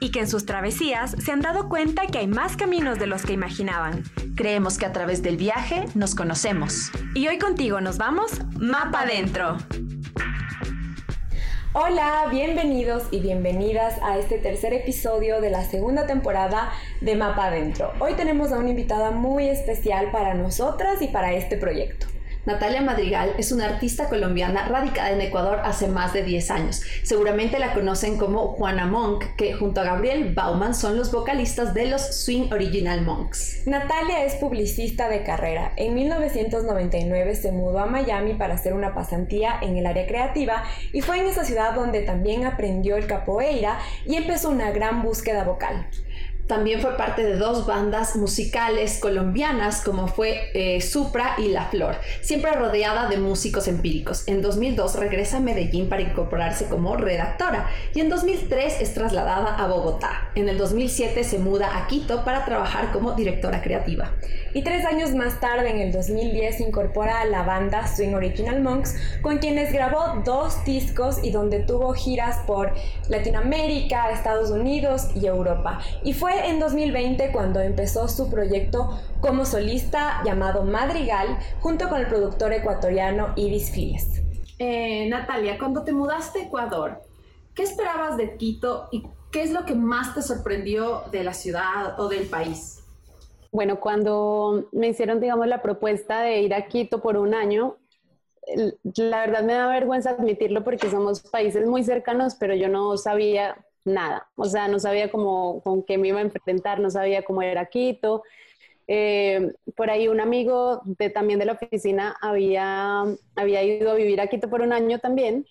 Y que en sus travesías se han dado cuenta que hay más caminos de los que imaginaban. Creemos que a través del viaje nos conocemos. Y hoy contigo nos vamos Mapa Adentro. Hola, bienvenidos y bienvenidas a este tercer episodio de la segunda temporada de Mapa Adentro. Hoy tenemos a una invitada muy especial para nosotras y para este proyecto. Natalia Madrigal es una artista colombiana radicada en Ecuador hace más de 10 años. Seguramente la conocen como Juana Monk, que junto a Gabriel Bauman son los vocalistas de los Swing Original Monks. Natalia es publicista de carrera. En 1999 se mudó a Miami para hacer una pasantía en el área creativa y fue en esa ciudad donde también aprendió el capoeira y empezó una gran búsqueda vocal. También fue parte de dos bandas musicales colombianas como fue eh, Supra y La Flor, siempre rodeada de músicos empíricos. En 2002 regresa a Medellín para incorporarse como redactora y en 2003 es trasladada a Bogotá. En el 2007 se muda a Quito para trabajar como directora creativa. Y tres años más tarde, en el 2010, se incorpora a la banda Swing Original Monks, con quienes grabó dos discos y donde tuvo giras por Latinoamérica, Estados Unidos y Europa. Y fue en 2020 cuando empezó su proyecto como solista llamado Madrigal junto con el productor ecuatoriano Ibis Files. Eh, Natalia, cuando te mudaste a Ecuador, ¿qué esperabas de Quito y qué es lo que más te sorprendió de la ciudad o del país? Bueno, cuando me hicieron, digamos, la propuesta de ir a Quito por un año, la verdad me da vergüenza admitirlo porque somos países muy cercanos, pero yo no sabía nada. O sea, no sabía cómo, con qué me iba a enfrentar, no sabía cómo era Quito. Eh, por ahí un amigo de, también de la oficina había, había ido a vivir a Quito por un año también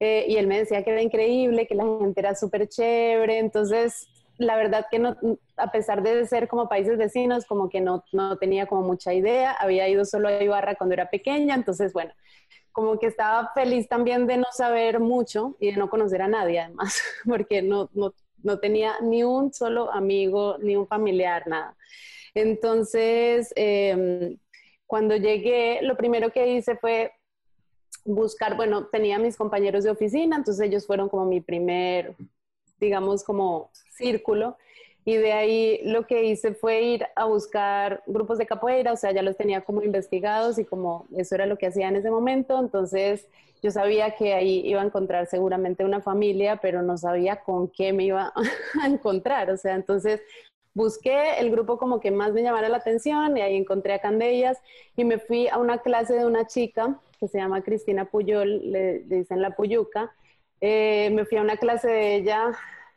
eh, y él me decía que era increíble, que la gente era súper chévere. Entonces, la verdad que no, a pesar de ser como países vecinos, como que no, no tenía como mucha idea. Había ido solo a Ibarra cuando era pequeña, entonces, bueno, como que estaba feliz también de no saber mucho y de no conocer a nadie además, porque no, no, no tenía ni un solo amigo, ni un familiar, nada. Entonces, em, cuando llegué, lo primero que hice fue buscar, bueno, tenía mis compañeros de oficina, entonces ellos fueron como mi primer, digamos, como círculo. Y de ahí lo que hice fue ir a buscar grupos de capoeira, o sea, ya los tenía como investigados y como eso era lo que hacía en ese momento. Entonces yo sabía que ahí iba a encontrar seguramente una familia, pero no sabía con qué me iba a encontrar. O sea, entonces busqué el grupo como que más me llamara la atención y ahí encontré a Candellas y me fui a una clase de una chica que se llama Cristina Puyol, le, dicen la Puyuca. Eh, me fui a una clase de ella.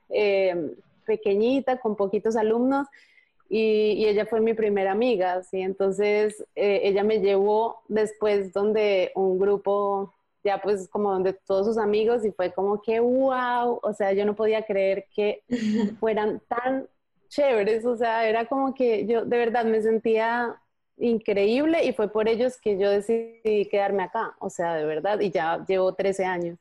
Eh, pequeñita, con poquitos alumnos, y, ella fue mi primera amiga, ¿sí? Entonces, eh, ella me llevó después donde un grupo, ya pues como donde todos sus amigos, y fue como que, wow, o sea, yo no podía creer que fueran tan chéveres, o sea, era como que yo de verdad me sentía increíble y fue por ellos que yo decidí quedarme acá, o sea, de verdad, y ya llevo 13 años.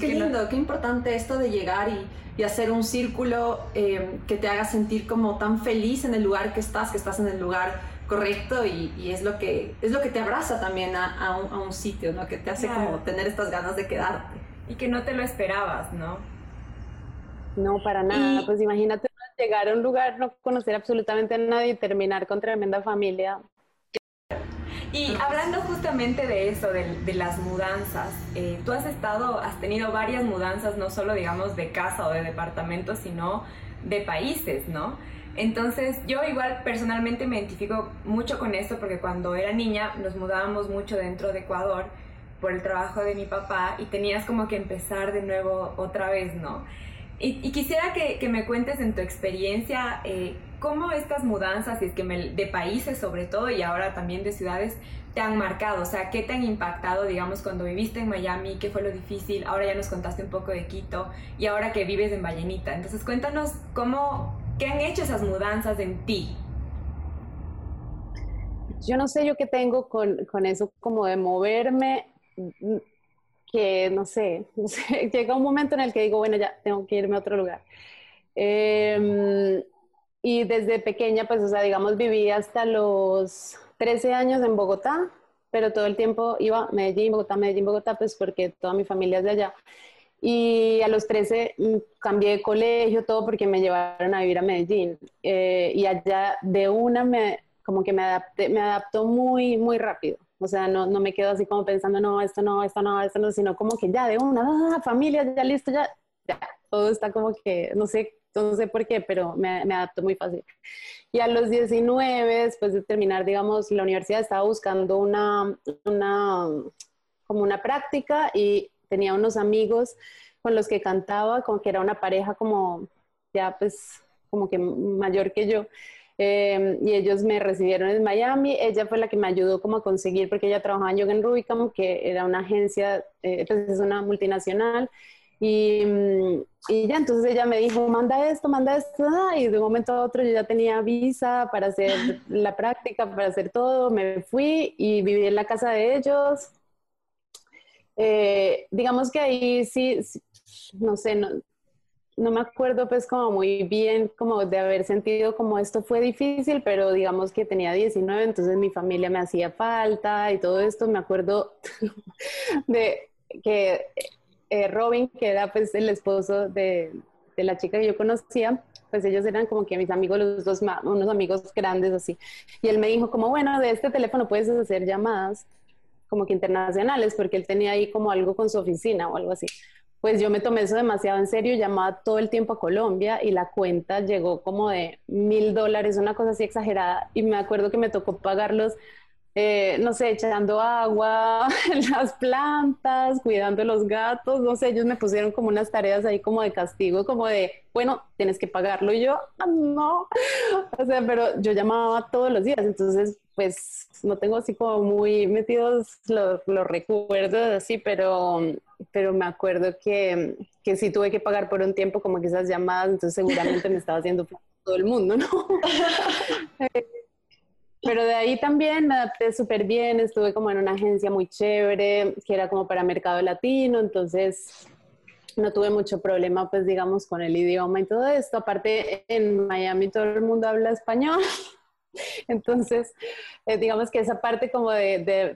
Qué lindo, qué importante esto de llegar y, hacer un círculo eh, que te haga sentir como tan feliz en el lugar que estás, que estás en el lugar correcto y, es, lo que, es lo que te abraza también a, un, sitio, ¿no? Que te hace como tener estas ganas de quedarte. Y que no te lo esperabas, ¿no? No, para nada. Pues imagínate llegar a un lugar, no conocer absolutamente a nadie y terminar con tremenda familia. Y hablando justamente de eso, de, las mudanzas, eh, tú has estado, has tenido varias mudanzas, no solo digamos de casa o de departamento, sino de países, ¿no? Entonces yo igual personalmente me identifico mucho con esto porque cuando era niña nos mudábamos mucho dentro de Ecuador por el trabajo de mi papá y tenías como que empezar de nuevo otra vez, ¿no? Y, quisiera que, me cuentes en tu experiencia eh, cómo estas mudanzas, y es que de países sobre todo y ahora también de ciudades, te han marcado. O sea, ¿qué te han impactado, digamos, cuando viviste en Miami? ¿Qué fue lo difícil? Ahora ya nos contaste un poco de Quito y ahora que vives en Vallenita. Entonces, cuéntanos cómo, ¿Qué han hecho esas mudanzas en ti? Yo no sé yo qué tengo con, con eso como de moverme, que no sé, no sé, llega un momento en el que digo, bueno, ya tengo que irme a otro lugar. Em, y desde pequeña, pues, o sea, digamos, viví hasta los 13 años en Bogotá, pero todo el tiempo iba a Medellín, Bogotá, Medellín, Bogotá, pues porque toda mi familia es de allá. Y a los 13 mm, cambié de colegio, todo porque me llevaron a vivir a Medellín. Eh, y allá de una me, como que me, adapté, me adaptó muy, muy rápido. O sea, no, no me quedo así como pensando, no, esto no, esto no, esto no, sino como que ya de una, ah, familia, ya listo, ya, ya, todo está como que, no sé, no sé por qué, pero me, me adaptó muy fácil. Y a los 19, después de terminar, digamos, la universidad, estaba buscando una, una, como una práctica y tenía unos amigos con los que cantaba, como que era una pareja como, ya pues, como que mayor que yo. Em, y ellos me recibieron en Miami. Ella fue la que me ayudó como a conseguir, porque ella trabajaba en Yoga Rubicam, que era una agencia, eh, pues es una multinacional. Y, mm, y, ya, entonces ella me dijo, manda esto, manda esto, ah, y de un momento a otro yo ya tenía visa para hacer la práctica, para hacer todo, me fui y viví en la casa de ellos. Eh, digamos que ahí sí, no sé, no, no me acuerdo pues como muy bien como de haber sentido como esto fue difícil, pero digamos que tenía 19, entonces mi familia me hacía falta y todo esto. Me acuerdo de que eh, Robin, que era pues el esposo de, de, la chica que yo conocía, pues ellos eran como que mis amigos, los dos, unos amigos grandes así. Y él me dijo como, bueno, de este teléfono puedes hacer llamadas como que internacionales, porque él tenía ahí como algo con su oficina o algo así pues yo me tomé eso demasiado en serio, llamaba todo el tiempo a Colombia y la cuenta llegó como de mil dólares, una cosa así exagerada. Y me acuerdo que me tocó pagarlos, eh, no sé, echando agua las plantas, cuidando los gatos, no sé, ellos me pusieron como unas tareas ahí como de castigo, como de, bueno, tienes que pagarlo. Y yo, ah, no, o sea, pero yo llamaba todos los días, entonces pues no tengo así como muy metidos los, los recuerdos así, pero pero me acuerdo que, que sí tuve que pagar por un tiempo como que esas llamadas, entonces seguramente me estaba haciendo todo el mundo, ¿no? Pero de ahí también me adapté súper bien, estuve como en una agencia muy chévere, que era como para mercado latino, entonces no tuve mucho problema, pues digamos, con el idioma y todo esto. Aparte, en Miami todo el mundo habla español. Entonces, eh, digamos que esa parte como de,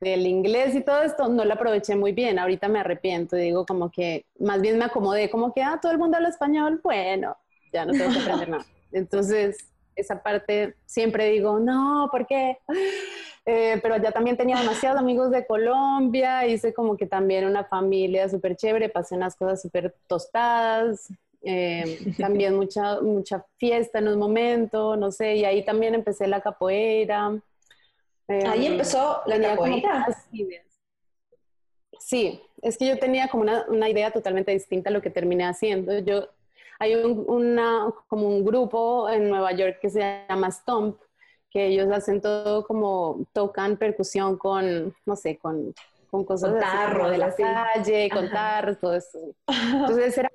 del inglés y todo esto no la aproveché muy bien. Ahorita me arrepiento, digo como que más bien me acomodé, como que, ah, todo el mundo habla español, bueno, ya no tengo que aprender nada. Entonces, esa parte siempre digo, no, ¿por qué? Eh, pero ya también tenía demasiados amigos de Colombia, hice como que también una familia súper chévere, pasé unas cosas súper tostadas, eh, también mucha, mucha fiesta en un momento, no sé, y ahí también empecé la capoeira. ahí em, empezó la capoeira. Sí, es que yo tenía como una, una, idea totalmente distinta a lo que terminé haciendo. Yo, hay un, una, como un grupo en Nueva York que se llama Stomp, que ellos hacen todo como tocan percusión con, no sé, con, con cosas de la calle, con tarros, todo eso. Entonces era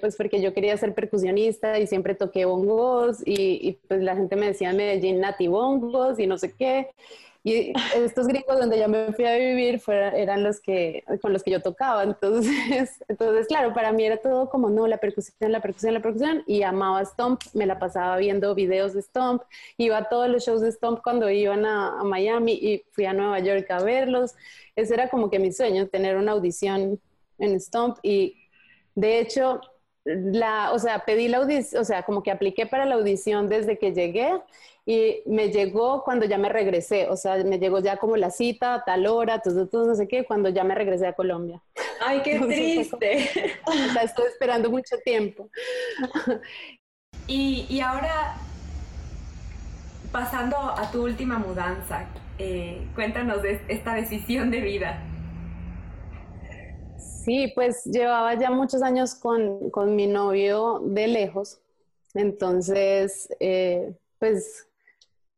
pues porque yo quería ser percusionista y siempre toqué bongos y, pues la gente me decía en Medellín nati bongos y no sé qué. Y estos gringos donde yo me fui a vivir eran los que, con los que yo tocaba. Entonces, entonces, claro, para mí era todo como, no, la percusión, la percusión, la percusión. Y amaba Stomp, me la pasaba viendo videos de Stomp. Iba a todos los shows de Stomp cuando iban a, a Miami y fui a Nueva York a verlos. Ese era como que mi sueño, tener una audición en Stomp. Y de hecho, la, o sea, pedí la audición, o sea, como que apliqué para la audición desde que llegué y me llegó cuando ya me regresé, o sea, me llegó ya como la cita, tal hora, todo no sé qué, cuando ya me regresé a Colombia. Ay, qué triste. sea, estoy esperando mucho tiempo. y, y, ahora, pasando a tu última mudanza, eh, cuéntanos de esta decisión de vida. Sí, pues llevaba ya muchos años con, con mi novio de lejos, entonces, eh, pues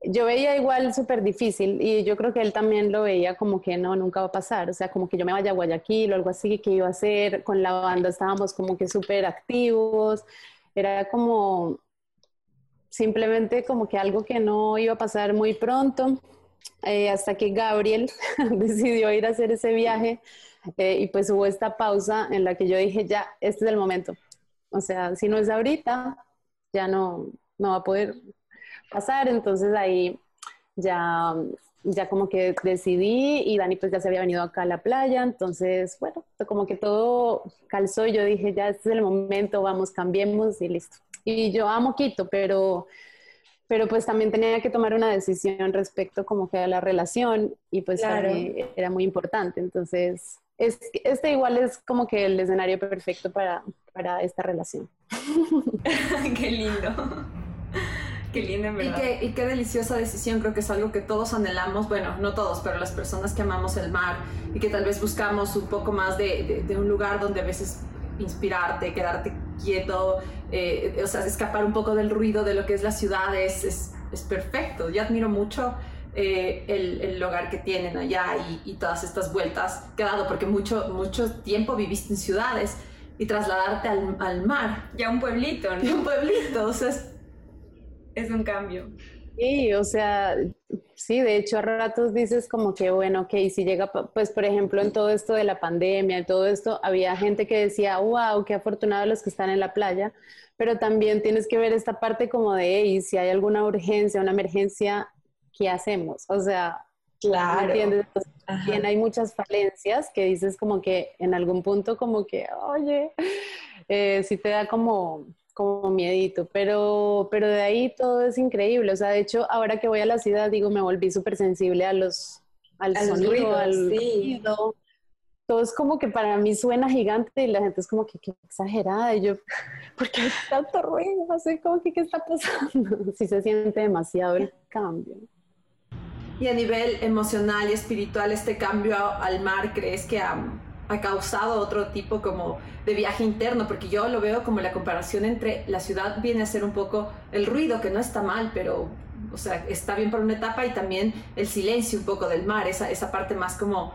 yo veía igual súper difícil y yo creo que él también lo veía como que no, nunca va a pasar, o sea, como que yo me vaya a Guayaquil o algo así, que iba a hacer, con la banda estábamos como que súper activos, era como, simplemente como que algo que no iba a pasar muy pronto, eh, hasta que Gabriel decidió ir a hacer ese viaje eh, y pues hubo esta pausa en la que yo dije, ya, este es el momento. O sea, si no es ahorita, ya no, no va a poder pasar. Entonces ahí ya, ya como que decidí y Dani pues ya se había venido acá a la playa. Entonces, bueno, como que todo calzó y yo dije, ya, este es el momento, vamos, cambiemos y listo. Y yo amo Quito, pero pero pues también tenía que tomar una decisión respecto como que a la relación y pues era muy importante. Entonces, es, este igual es como que el escenario perfecto para, para esta relación. qué lindo. Qué lindo, en verdad. Y qué, y qué deliciosa decisión, creo que es algo que todos anhelamos, bueno, no todos, pero las personas que amamos el mar y que tal vez buscamos un poco más de, de, un lugar donde a veces inspirarte, quedarte quieto, eh, o sea, escapar un poco del ruido de lo que es la ciudad es, es, es perfecto. Yo admiro mucho eh, el, el, hogar que tienen allá y, y, todas estas vueltas que ha dado, porque mucho, mucho tiempo viviste en ciudades y trasladarte al, al mar. Ya un pueblito, ¿no? un pueblito, o sea, es, es un cambio. Sí, o sea, sí, de hecho a ratos dices como que, bueno, ok, si llega, pues por ejemplo en todo esto de la pandemia, y todo esto, había gente que decía, wow, qué afortunados los que están en la playa, pero también tienes que ver esta parte como de, hey, si hay alguna urgencia, una emergencia, ¿qué hacemos? O sea, claro. ¿entiendes? también hay muchas falencias que dices como que en algún punto como que, oye, eh, si te da como como miedito, pero, pero de ahí todo es increíble. O sea, de hecho, ahora que voy a la ciudad, digo, me volví súper sensible a los, al sonido, al ruido. Todo es como que para mí suena gigante y la gente es como que qué exagerada. Y yo, ¿por qué hay tanto ruido? No sé, como que qué está pasando. Sí se siente demasiado el cambio. Y a nivel emocional y espiritual, este cambio al mar, ¿crees que ha ha causado otro tipo como de viaje interno, porque yo lo veo como la comparación entre la ciudad viene a ser un poco el ruido, que no está mal, pero, o sea, está bien por una etapa y también el silencio un poco del mar, esa, esa parte más como...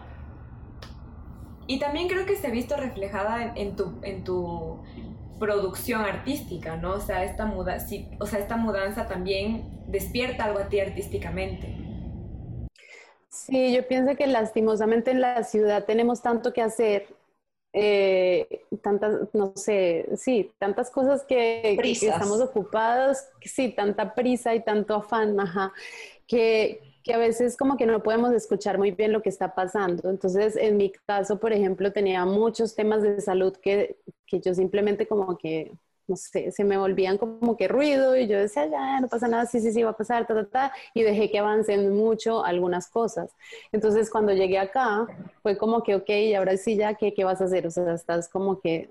Y también creo que se ha visto reflejada en, tu, en tu producción artística, ¿no? O sea, esta muda, o sea, esta mudanza también despierta algo a ti artísticamente. Sí, yo pienso que lastimosamente en la ciudad tenemos tanto que hacer, eh, tantas, no sé, sí, tantas cosas que, estamos ocupados, sí, tanta prisa y tanto afán, ajá, que, que a veces como que no podemos escuchar muy bien lo que está pasando. Entonces, en mi caso, por ejemplo, tenía muchos temas de salud que, que yo simplemente como que no sé, se me volvían como que ruido y yo decía, ya, no pasa nada, sí, sí, sí, va a pasar, ta, ta, ta, y dejé que avancen mucho algunas cosas. Entonces, cuando llegué acá, fue como que, ok, y ahora sí ya, ¿qué, qué vas a hacer? O sea, estás como que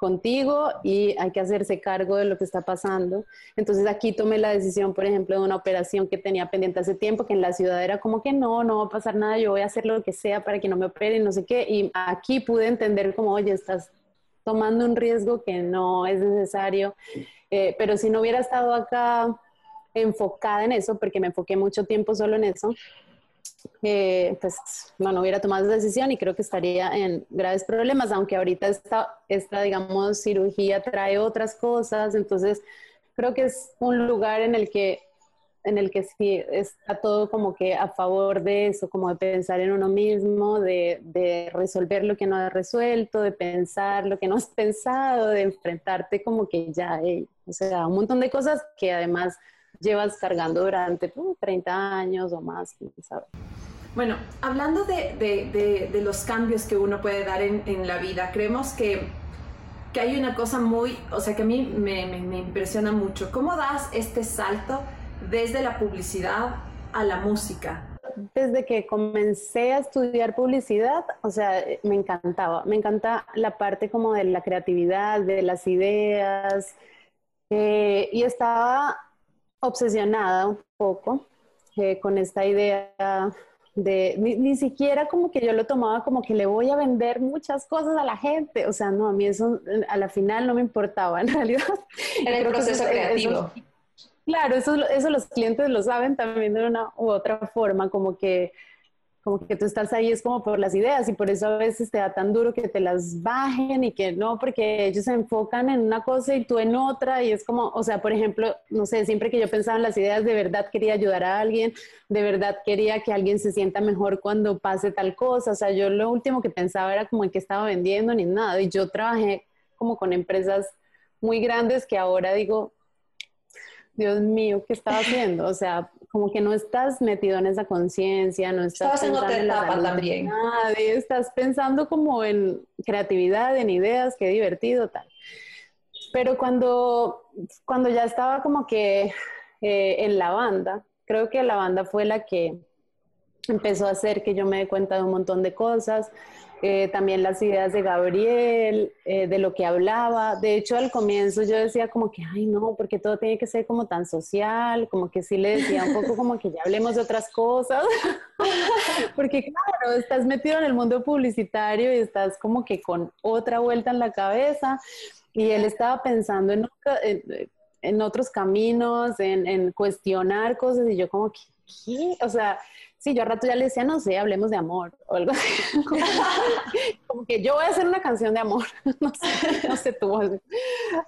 contigo y hay que hacerse cargo de lo que está pasando. Entonces aquí tomé la decisión, por ejemplo, de una operación que tenía pendiente hace tiempo, que en la ciudad era como que no, no va a pasar nada, yo voy a hacer lo que sea para que no me operen, no sé qué. Y aquí pude entender como, oye, estás tomando un riesgo que no es necesario. Eh, pero si no hubiera estado acá enfocada en eso, porque me enfoqué mucho tiempo solo en eso, eh, pues no, hubiera tomado esa decisión y creo que estaría en graves problemas, aunque ahorita esta, esta, digamos, cirugía trae otras cosas, entonces creo que es un lugar en el que en el que sí está todo como que a favor de eso, como de pensar en uno mismo, de, de, resolver lo que no has resuelto, de pensar lo que no has pensado, de enfrentarte como que ya, o sea, un montón de cosas que además llevas cargando durante 30 uh, años o más, ¿sabes? Bueno, hablando de, de, de, los cambios que uno puede dar en, en la vida, creemos que, que, hay una cosa muy, o sea, que a mí me, me, me impresiona mucho. ¿Cómo das este salto? Desde la publicidad a la música? Desde que comencé a estudiar publicidad, o sea, me encantaba, me encanta la parte como de la creatividad, de las ideas, eh, y estaba obsesionada un poco eh, con esta idea de, ni, siquiera como que yo lo tomaba como que le voy a vender muchas cosas a la gente, o sea, no, a mí eso a la final no me importaba en realidad. Era el proceso creativo. Claro, eso, eso los clientes lo saben también de una u otra forma, como que, como que tú estás ahí es como por las ideas y por eso a veces te da tan duro que te las bajen y que no, porque ellos se enfocan en una cosa y tú en otra y es como, o sea, por ejemplo, no sé, siempre que yo pensaba en las ideas, de verdad quería ayudar a alguien, de verdad quería que alguien se sienta mejor cuando pase tal cosa, o sea, yo lo último que pensaba era como en qué estaba vendiendo ni nada y yo trabajé como con empresas muy grandes que ahora digo, Dios mío, ¿qué estaba haciendo? O sea, como que no estás metido en esa conciencia, no estás pensando en la también. Nadie, estás pensando como en creatividad, en ideas, qué divertido, tal. Pero cuando, cuando ya estaba como que eh, en la banda, creo que la banda fue la que empezó a hacer que yo me dé cuenta de un montón de cosas. Eh, también las ideas de Gabriel, eh, de lo que hablaba. De hecho, al comienzo yo decía como que, ay, no, porque todo tiene que ser como tan social, como que sí le decía un poco como que ya hablemos de otras cosas, porque claro, estás metido en el mundo publicitario y estás como que con otra vuelta en la cabeza. Y él estaba pensando en, en, otros caminos, en, en cuestionar cosas, y yo como que, ¿qué? O sea, Sí, yo a rato ya le decía, no sé, hablemos de amor o algo así. Como que yo voy a hacer una canción de amor, no sé, no sé tú.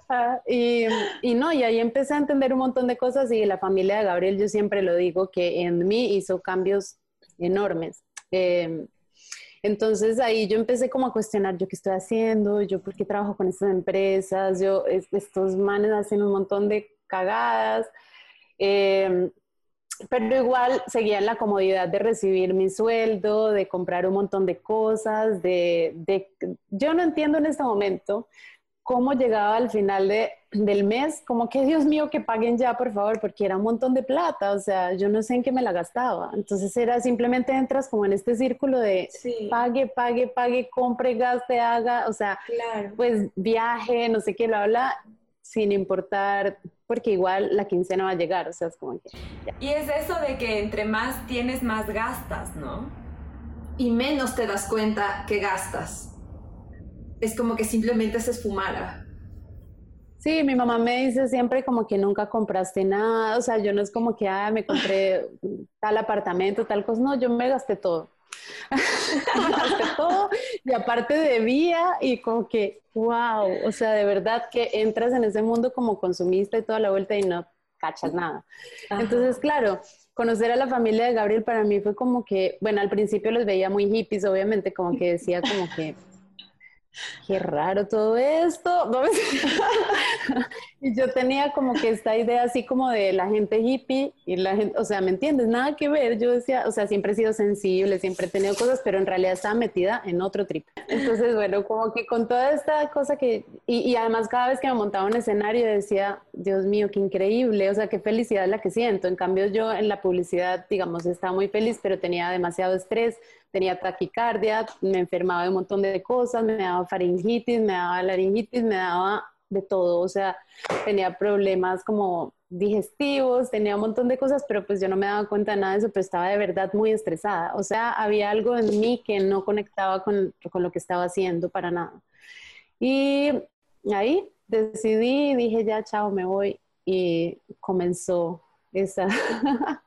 Ah, y, y, no, y ahí empecé a entender un montón de cosas y la familia de Gabriel, yo siempre lo digo, que en mí hizo cambios enormes. Em, entonces ahí yo empecé como a cuestionar, yo qué estoy haciendo, yo por qué trabajo con estas empresas, yo, estos manes hacen un montón de cagadas. Eh, pero igual seguía en la comodidad de recibir mi sueldo, de comprar un montón de cosas, de, de yo no entiendo en este momento cómo llegaba al final de, del mes, como que Dios mío que paguen ya por favor, porque era un montón de plata, o sea, yo no sé en qué me la gastaba, entonces era simplemente entras como en este círculo de pague, pague, pague, compre, gaste, haga, o sea, pues viaje, no sé qué, lo habla, sin importar porque igual la quincena va a llegar, o sea, es como que... Y es eso de que entre más tienes, más gastas, ¿no? Y menos te das cuenta que gastas. Es como que simplemente se esfumara. Sí, mi mamá me dice siempre como que nunca compraste nada, o sea, yo no es como que, ah, me compré tal apartamento, tal cosa, no, yo me gasté todo. todo y aparte debía y como que, wow, o sea, de verdad que entras en ese mundo como consumista y toda la vuelta y no cachas nada. Entonces, claro, conocer a la familia de Gabriel para mí fue como que, bueno, al principio los veía muy hippies, obviamente, como que decía como que qué raro todo esto. y yo tenía como que esta idea así como de la gente hippie y la gente, o sea, ¿me entiendes? Nada que ver. Yo decía, o sea, siempre he sido sensible, siempre he tenido cosas, pero en realidad estaba metida en otro trip. Entonces, bueno, como que con toda esta cosa que, y, y además cada vez que me montaba un escenario decía, Dios mío, qué increíble, o sea, qué felicidad la que siento. En cambio, yo en la publicidad, digamos, estaba muy feliz, pero tenía demasiado estrés tenía taquicardia, me enfermaba de un montón de cosas, me daba faringitis, me daba laringitis, me daba de todo, o sea, tenía problemas como digestivos, tenía un montón de cosas, pero pues yo no me daba cuenta de nada de eso, pero estaba de verdad muy estresada, o sea, había algo en mí que no conectaba con, con lo que estaba haciendo para nada. Y ahí decidí, dije ya, chao, me voy y comenzó esa,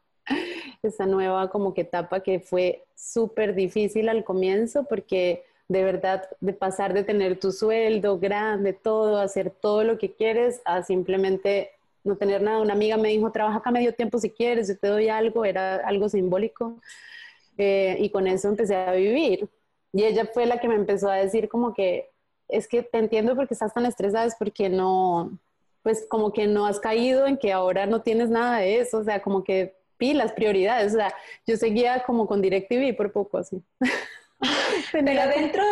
esa nueva como que etapa que fue súper difícil al comienzo porque de verdad de pasar de tener tu sueldo grande, todo, hacer todo lo que quieres a simplemente no tener nada. Una amiga me dijo, trabaja acá medio tiempo si quieres, yo te doy algo, era algo simbólico. Eh, y con eso empecé a vivir. Y ella fue la que me empezó a decir como que, es que te entiendo porque estás tan estresada, es porque no, pues como que no has caído en que ahora no tienes nada de eso, o sea, como que pilas, prioridades. O sea, yo seguía como con DirecTV por poco así. pero adentro...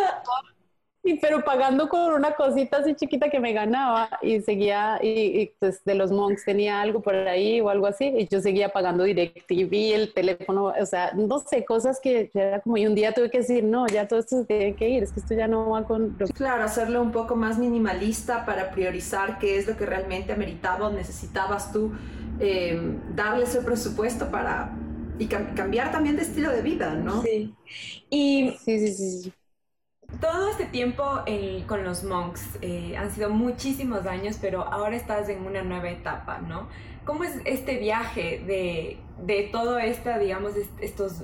Y, pero pagando con una cosita así chiquita que me ganaba y seguía, y, pues de los monks tenía algo por ahí o algo así, y yo seguía pagando DirecTV, el teléfono, o sea, no sé, cosas que era como, y un día tuve que decir, no, ya todo esto se tiene que ir, es que esto ya no va con... Claro, hacerlo un poco más minimalista para priorizar qué es lo que realmente ameritaba o necesitabas tú eh, darle ese presupuesto para y cambiar también de estilo de vida, ¿no? Sí. Y sí, sí, sí. Todo este tiempo con los monks eh, han sido muchísimos años, pero ahora estás en una nueva etapa, ¿no? ¿Cómo es este viaje de, de todo esta, digamos, estos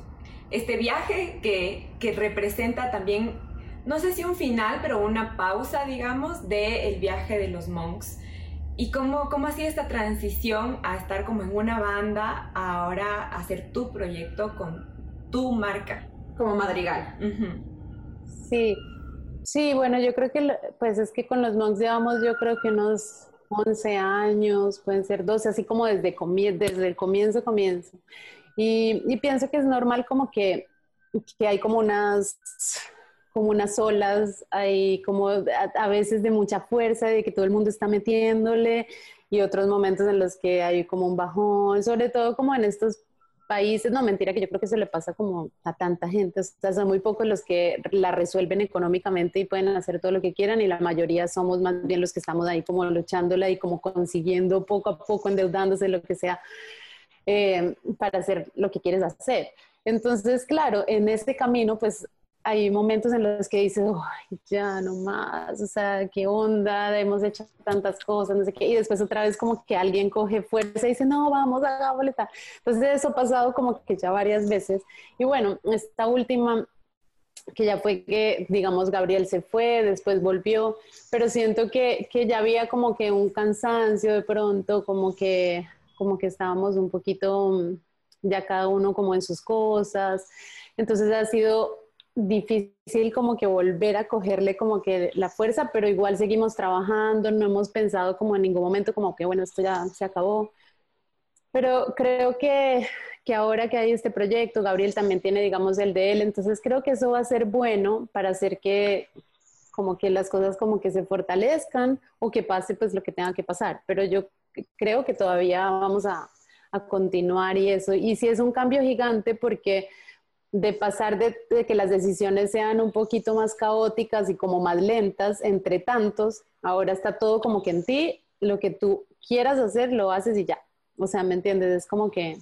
este viaje que, que representa también, no sé si un final, pero una pausa, digamos, del viaje de los monks. ¿Y cómo, cómo ha sido esta transición a estar como en una banda, a ahora hacer tu proyecto con tu marca? Como Madrigal. Sí, sí, bueno, yo creo que pues es que con los monks llevamos yo creo que unos 11 años, pueden ser 12, así como desde, desde el comienzo, comienzo. Y, y, pienso que es normal como que, que hay como unas como unas olas, hay como a, veces de mucha fuerza, de que todo el mundo está metiéndole, y otros momentos en los que hay como un bajón, sobre todo como en estos países, no mentira, que yo creo que se le pasa como a tanta gente, o sea, son muy pocos los que la resuelven económicamente y pueden hacer todo lo que quieran y la mayoría somos más bien los que estamos ahí como luchándola y como consiguiendo poco a poco, endeudándose, lo que sea, eh, para hacer lo que quieres hacer. Entonces, claro, en este camino, pues hay momentos en los que dices, ya no más, o sea, qué onda, hemos hecho tantas cosas, no sé qué, y después otra vez como que alguien coge fuerza y dice, no, vamos, a boleta. Entonces eso ha pasado como que ya varias veces. Y bueno, esta última, que ya fue que, digamos, Gabriel se fue, después volvió, pero siento que, que ya había como que un cansancio de pronto, como que, como que estábamos un poquito ya cada uno como en sus cosas. Entonces ha sido difícil como que volver a cogerle como que la fuerza, pero igual seguimos trabajando, no hemos pensado como en ningún momento como que bueno, esto ya se acabó. Pero creo que, que ahora que hay este proyecto, Gabriel también tiene, digamos, el de él, entonces creo que eso va a ser bueno para hacer que como que las cosas como que se fortalezcan o que pase pues lo que tenga que pasar. Pero yo creo que todavía vamos a, a continuar y eso. Y si es un cambio gigante porque de pasar de, que las decisiones sean un poquito más caóticas y como más lentas entre tantos, ahora está todo como que en ti, lo que tú quieras hacer, lo haces y ya. O sea, ¿me entiendes? Es como que,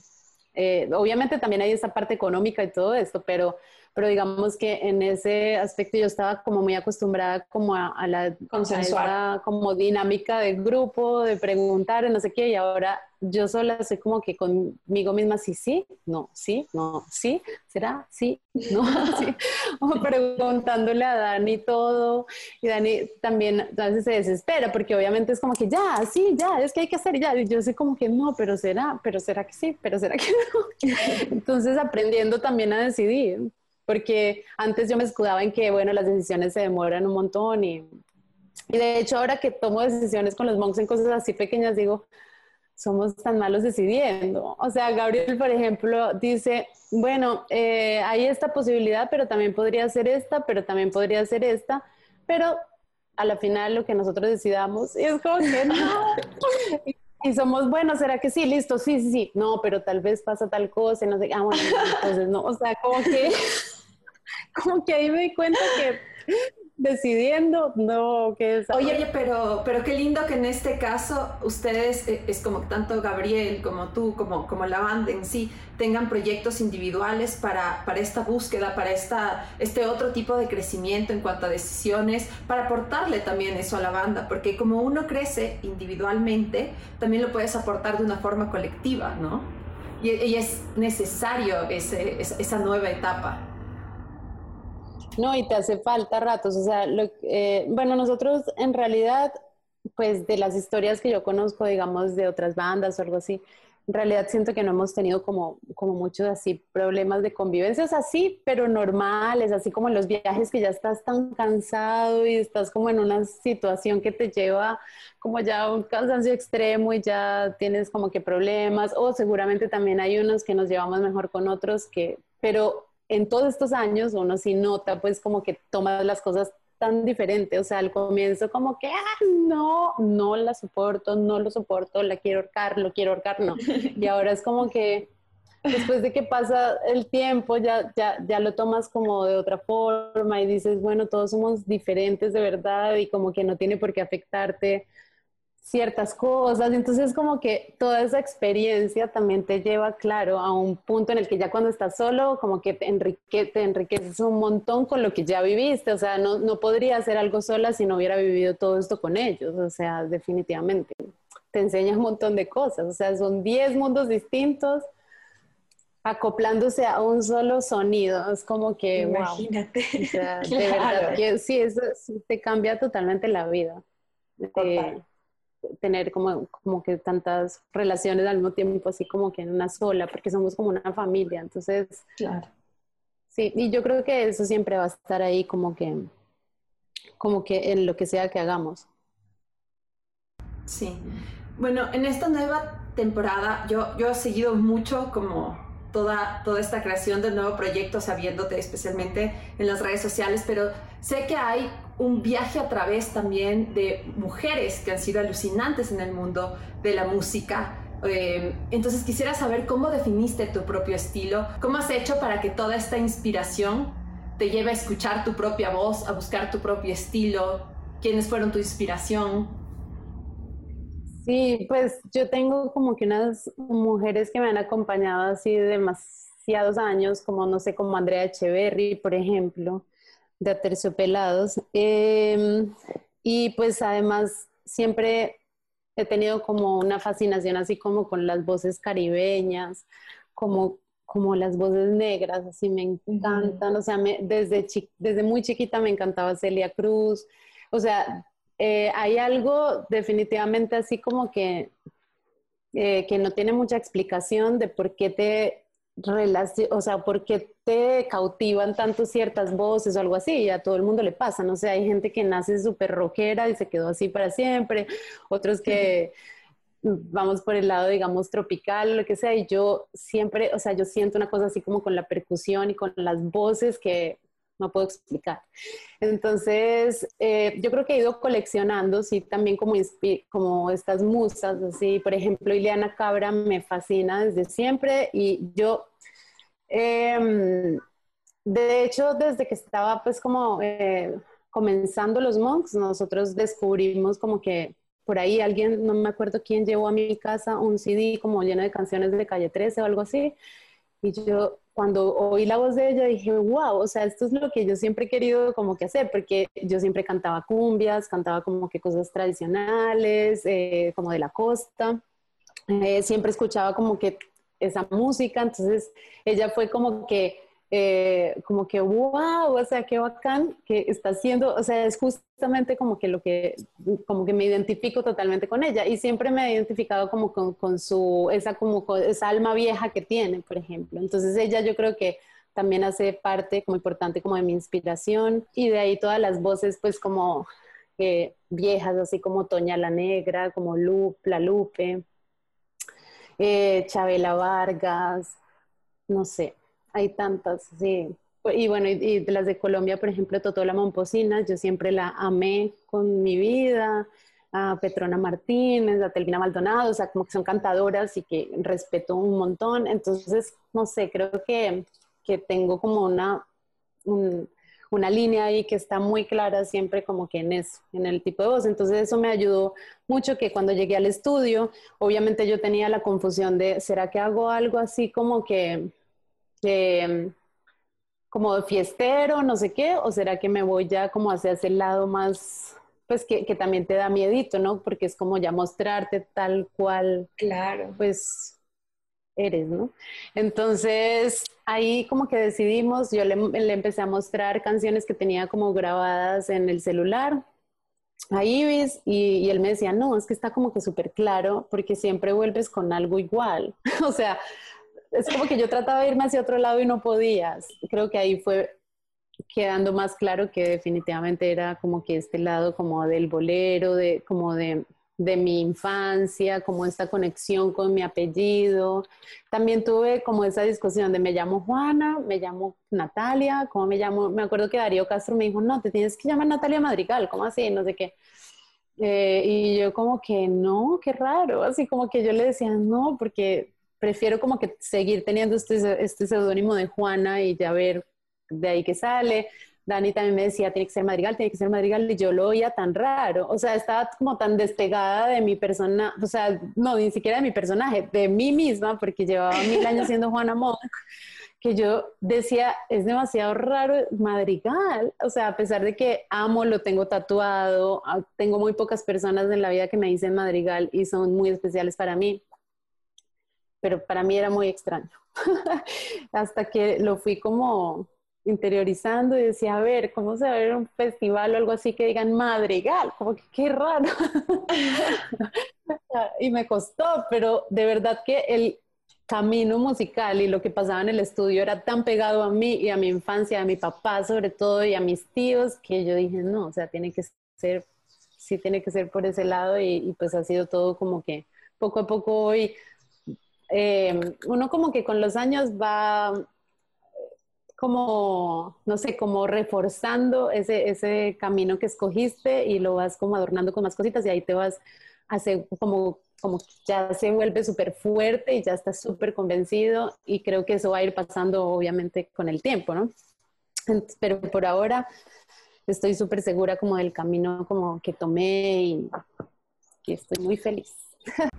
eh, obviamente también hay esa parte económica y todo esto, pero pero digamos que en ese aspecto yo estaba como muy acostumbrada como a, la consensuada como dinámica de grupo, de preguntar, no sé qué, y ahora yo sola soy como que conmigo misma, sí, sí, no, sí, no, sí, será, sí, no, sí, o preguntándole a Dani todo, y Dani también a veces se desespera, porque obviamente es como que ya, sí, ya, es que hay que hacer ya, y yo sé como que no, pero será, pero será que sí, pero será que no, entonces aprendiendo también a decidir, porque antes yo me escudaba en que, bueno, las decisiones se demoran un montón y, y de hecho ahora que tomo decisiones con los monks en cosas así pequeñas, digo, somos tan malos decidiendo. O sea, Gabriel, por ejemplo, dice, bueno, eh, hay esta posibilidad, pero también podría ser esta, pero también podría ser esta, pero a la final lo que nosotros decidamos es como que no. y somos, bueno, ¿será que sí? Listo, sí, sí, sí. No, pero tal vez pasa tal cosa, no sé, ah, bueno, entonces no, o sea, como que como que ahí me di cuenta que decidiendo, no, que es... Oye, oye, pero, pero qué lindo que en este caso ustedes, eh, es como tanto Gabriel como tú, como, como la banda en sí, tengan proyectos individuales para, para esta búsqueda, para esta, este otro tipo de crecimiento en cuanto a decisiones, para aportarle también eso a la banda, porque como uno crece individualmente, también lo puedes aportar de una forma colectiva, ¿no? Y, y es necesario ese, esa nueva etapa. No, y te hace falta ratos, o sea, eh, bueno, nosotros en realidad, pues de las historias que yo conozco, digamos, de otras bandas o algo así, en realidad siento que no hemos tenido como, como muchos así problemas de convivencias así, pero normales, así como los viajes que ya estás tan cansado y estás como en una situación que te lleva como ya un cansancio extremo y ya tienes como que problemas, o seguramente también hay unos que nos llevamos mejor con otros que, pero en todos estos años uno sí nota pues como que toma las cosas tan diferente, o sea, al comienzo como que, ah, no, no la soporto, no lo soporto, la quiero ahorcar, lo quiero ahorcar, no. Y ahora es como que después de que pasa el tiempo ya, ya, ya lo tomas como de otra forma y dices, bueno, todos somos diferentes de verdad y como que no tiene por qué afectarte ciertas cosas. Entonces, como que toda esa experiencia también te lleva, claro, a un punto en el que ya cuando estás solo, como que te, te enriqueces un montón con lo que ya viviste. O sea, no, no podría hacer algo sola si no hubiera vivido todo esto con ellos. O sea, definitivamente. Te enseña un montón de cosas. O sea, son 10 mundos distintos acoplándose a un solo sonido. Es como que, Imagínate. Wow. de verdad, que, sí, eso te cambia totalmente la vida. Tener como, como que tantas relaciones al mismo tiempo, así como que en una sola, porque somos como una familia. Entonces, claro. Sí, y yo creo que eso siempre va a estar ahí como que, como que en lo que sea que hagamos. Sí. Bueno, en esta nueva temporada yo, yo he seguido mucho como toda, toda esta creación del nuevo proyecto, sabiéndote especialmente en las redes sociales, pero sé que hay un viaje a través también de mujeres que han sido alucinantes en el mundo de la música. Eh, entonces quisiera saber cómo definiste tu propio estilo, cómo has hecho para que toda esta inspiración te lleve a escuchar tu propia voz, a buscar tu propio estilo, quiénes fueron tu inspiración. Sí, pues yo tengo como que unas mujeres que me han acompañado así demasiados años, como no sé, como Andrea Echeverry, por ejemplo, de Aterciopelados. Eh, y pues además siempre he tenido como una fascinación así como con las voces caribeñas, como, como las voces negras, así me encantan. O sea, desde, desde muy chiquita me encantaba Celia Cruz. O sea, eh, hay algo definitivamente así como que, eh, que no tiene mucha explicación de por qué te o sea, por qué te cautivan tanto ciertas voces o algo así, a todo el mundo le pasa, no sé, hay gente que nace súper rockera y se quedó así para siempre, otros que vamos por el lado, digamos, tropical, lo que sea, y yo siempre, o sea, yo siento una cosa así como con la percusión y con las voces que no puedo explicar. Entonces, eh, yo creo que he ido coleccionando, sí, también como, como estas musas, así, por ejemplo, Ileana Cabra me fascina desde siempre y yo, em, de hecho, desde que estaba pues como eh, comenzando los monks, nosotros descubrimos como que por ahí alguien, no me acuerdo quién llevó a mi casa un CD como lleno de canciones de Calle 13 o algo así, y yo cuando oí la voz de ella dije, wow, o sea, esto es lo que yo siempre he querido como que hacer, porque yo siempre cantaba cumbias, cantaba como que cosas tradicionales, eh, como de la costa, eh, siempre escuchaba como que esa música, entonces ella fue como que eh, como que, wow, o sea, qué bacán que está haciendo, o sea, es justamente como que lo que, como que me identifico totalmente con ella y siempre me he identificado como con, con su, esa como esa alma vieja que tiene, por ejemplo. Entonces ella yo creo que también hace parte como importante como de mi inspiración y de ahí todas las voces pues como eh, viejas, así como Toña la Negra, como Lupe, La Lupe, eh, Chabela Vargas, no sé, hay tantas, sí. Y bueno, y, de las de Colombia, por ejemplo, Totola Momposina, yo siempre la amé con mi vida, a Petrona Martínez, a Telvina Maldonado, o sea, como que son cantadoras y que respeto un montón. Entonces, no sé, creo que, que tengo como una, una línea ahí que está muy clara siempre como que en eso, en el tipo de voz. Entonces eso me ayudó mucho que cuando llegué al estudio, obviamente yo tenía la confusión de, ¿será que hago algo así como que eh, como de fiestero, no sé qué, o será que me voy ya como hacia ese lado más, pues que, que, también te da miedito, ¿no? Porque es como ya mostrarte tal cual, claro, pues eres, ¿no? Entonces ahí como que decidimos, yo le, le empecé a mostrar canciones que tenía como grabadas en el celular, a Ibis y, y, él me decía, no, es que está como que súper claro porque siempre vuelves con algo igual. o sea, es como que yo trataba de irme hacia otro lado y no podías. Creo que ahí fue quedando más claro que definitivamente era como que este lado como del bolero, de, como de, de mi infancia, como esta conexión con mi apellido. También tuve como esa discusión de me llamo Juana, me llamo Natalia, ¿cómo me llamo? Me acuerdo que Darío Castro me dijo, no, te tienes que llamar Natalia Madrigal, ¿cómo así? No sé qué. Eh, y yo como que no, qué raro, así como que yo le decía no, porque prefiero como que seguir teniendo este, este seudónimo de Juana y ya ver de ahí que sale. Dani también me decía, tiene que ser Madrigal, tiene que ser Madrigal, y yo lo oía tan raro, o sea, estaba como tan despegada de mi persona, o sea, no, ni siquiera de mi personaje, de mí misma, porque llevaba mil años siendo Juana Monk, que yo decía, es demasiado raro Madrigal, o sea, a pesar de que amo, lo tengo tatuado, tengo muy pocas personas en la vida que me dicen Madrigal y son muy especiales para mí, pero para mí era muy extraño. Hasta que lo fui como interiorizando y decía, a ver, ¿cómo se va a ver un festival o algo así que digan madrigal? Como que qué raro. y me costó, pero de verdad que el camino musical y lo que pasaba en el estudio era tan pegado a mí y a mi infancia, a mi papá sobre todo y a mis tíos, que yo dije, no, o sea, tiene que ser, sí tiene que ser por ese lado y, pues ha sido todo como que poco a poco hoy, eh, uno como que con los años va como, no sé, como reforzando ese, ese camino que escogiste y lo vas como adornando con más cositas y ahí te vas a hacer como, como ya se vuelve súper fuerte y ya estás súper convencido y creo que eso va a ir pasando obviamente con el tiempo, ¿no? Pero por ahora estoy súper segura como del camino como que tomé y, y estoy muy feliz.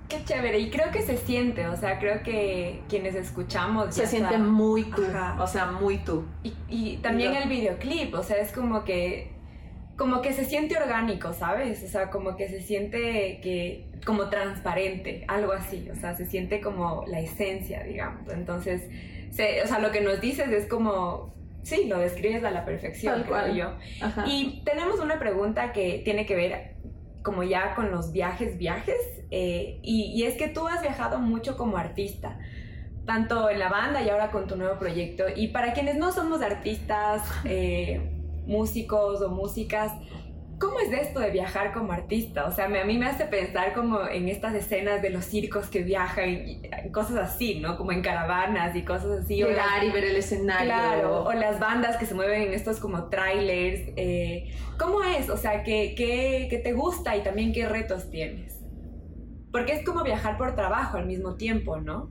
Qué chévere, y creo que se siente, o sea, creo que quienes escuchamos... Se siente muy tú, o sea, muy tú. Y, también el videoclip, o sea, es como que, como que se siente orgánico, ¿sabes? O sea, como que se siente que, como transparente, algo así, o sea, se siente como la esencia, digamos. Entonces, o sea, lo que nos dices es como, sí, lo describes a la perfección, creo yo. Y tenemos una pregunta que tiene que ver como ya con los viajes, viajes, eh, y, es que tú has viajado mucho como artista, tanto en la banda y ahora con tu nuevo proyecto, y para quienes no somos artistas, eh, músicos o músicas, ¿Cómo es esto de viajar como artista? O sea, a mí me hace pensar como en estas escenas de los circos que viajan, y cosas así, ¿no? Como en caravanas y cosas así. Llegar y ver el escenario. Claro, o las bandas que se mueven en estos como trailers. Eh, ¿Cómo es? O sea, ¿qué, qué, qué te gusta y también qué retos tienes? Porque es como viajar por trabajo al mismo tiempo, ¿no?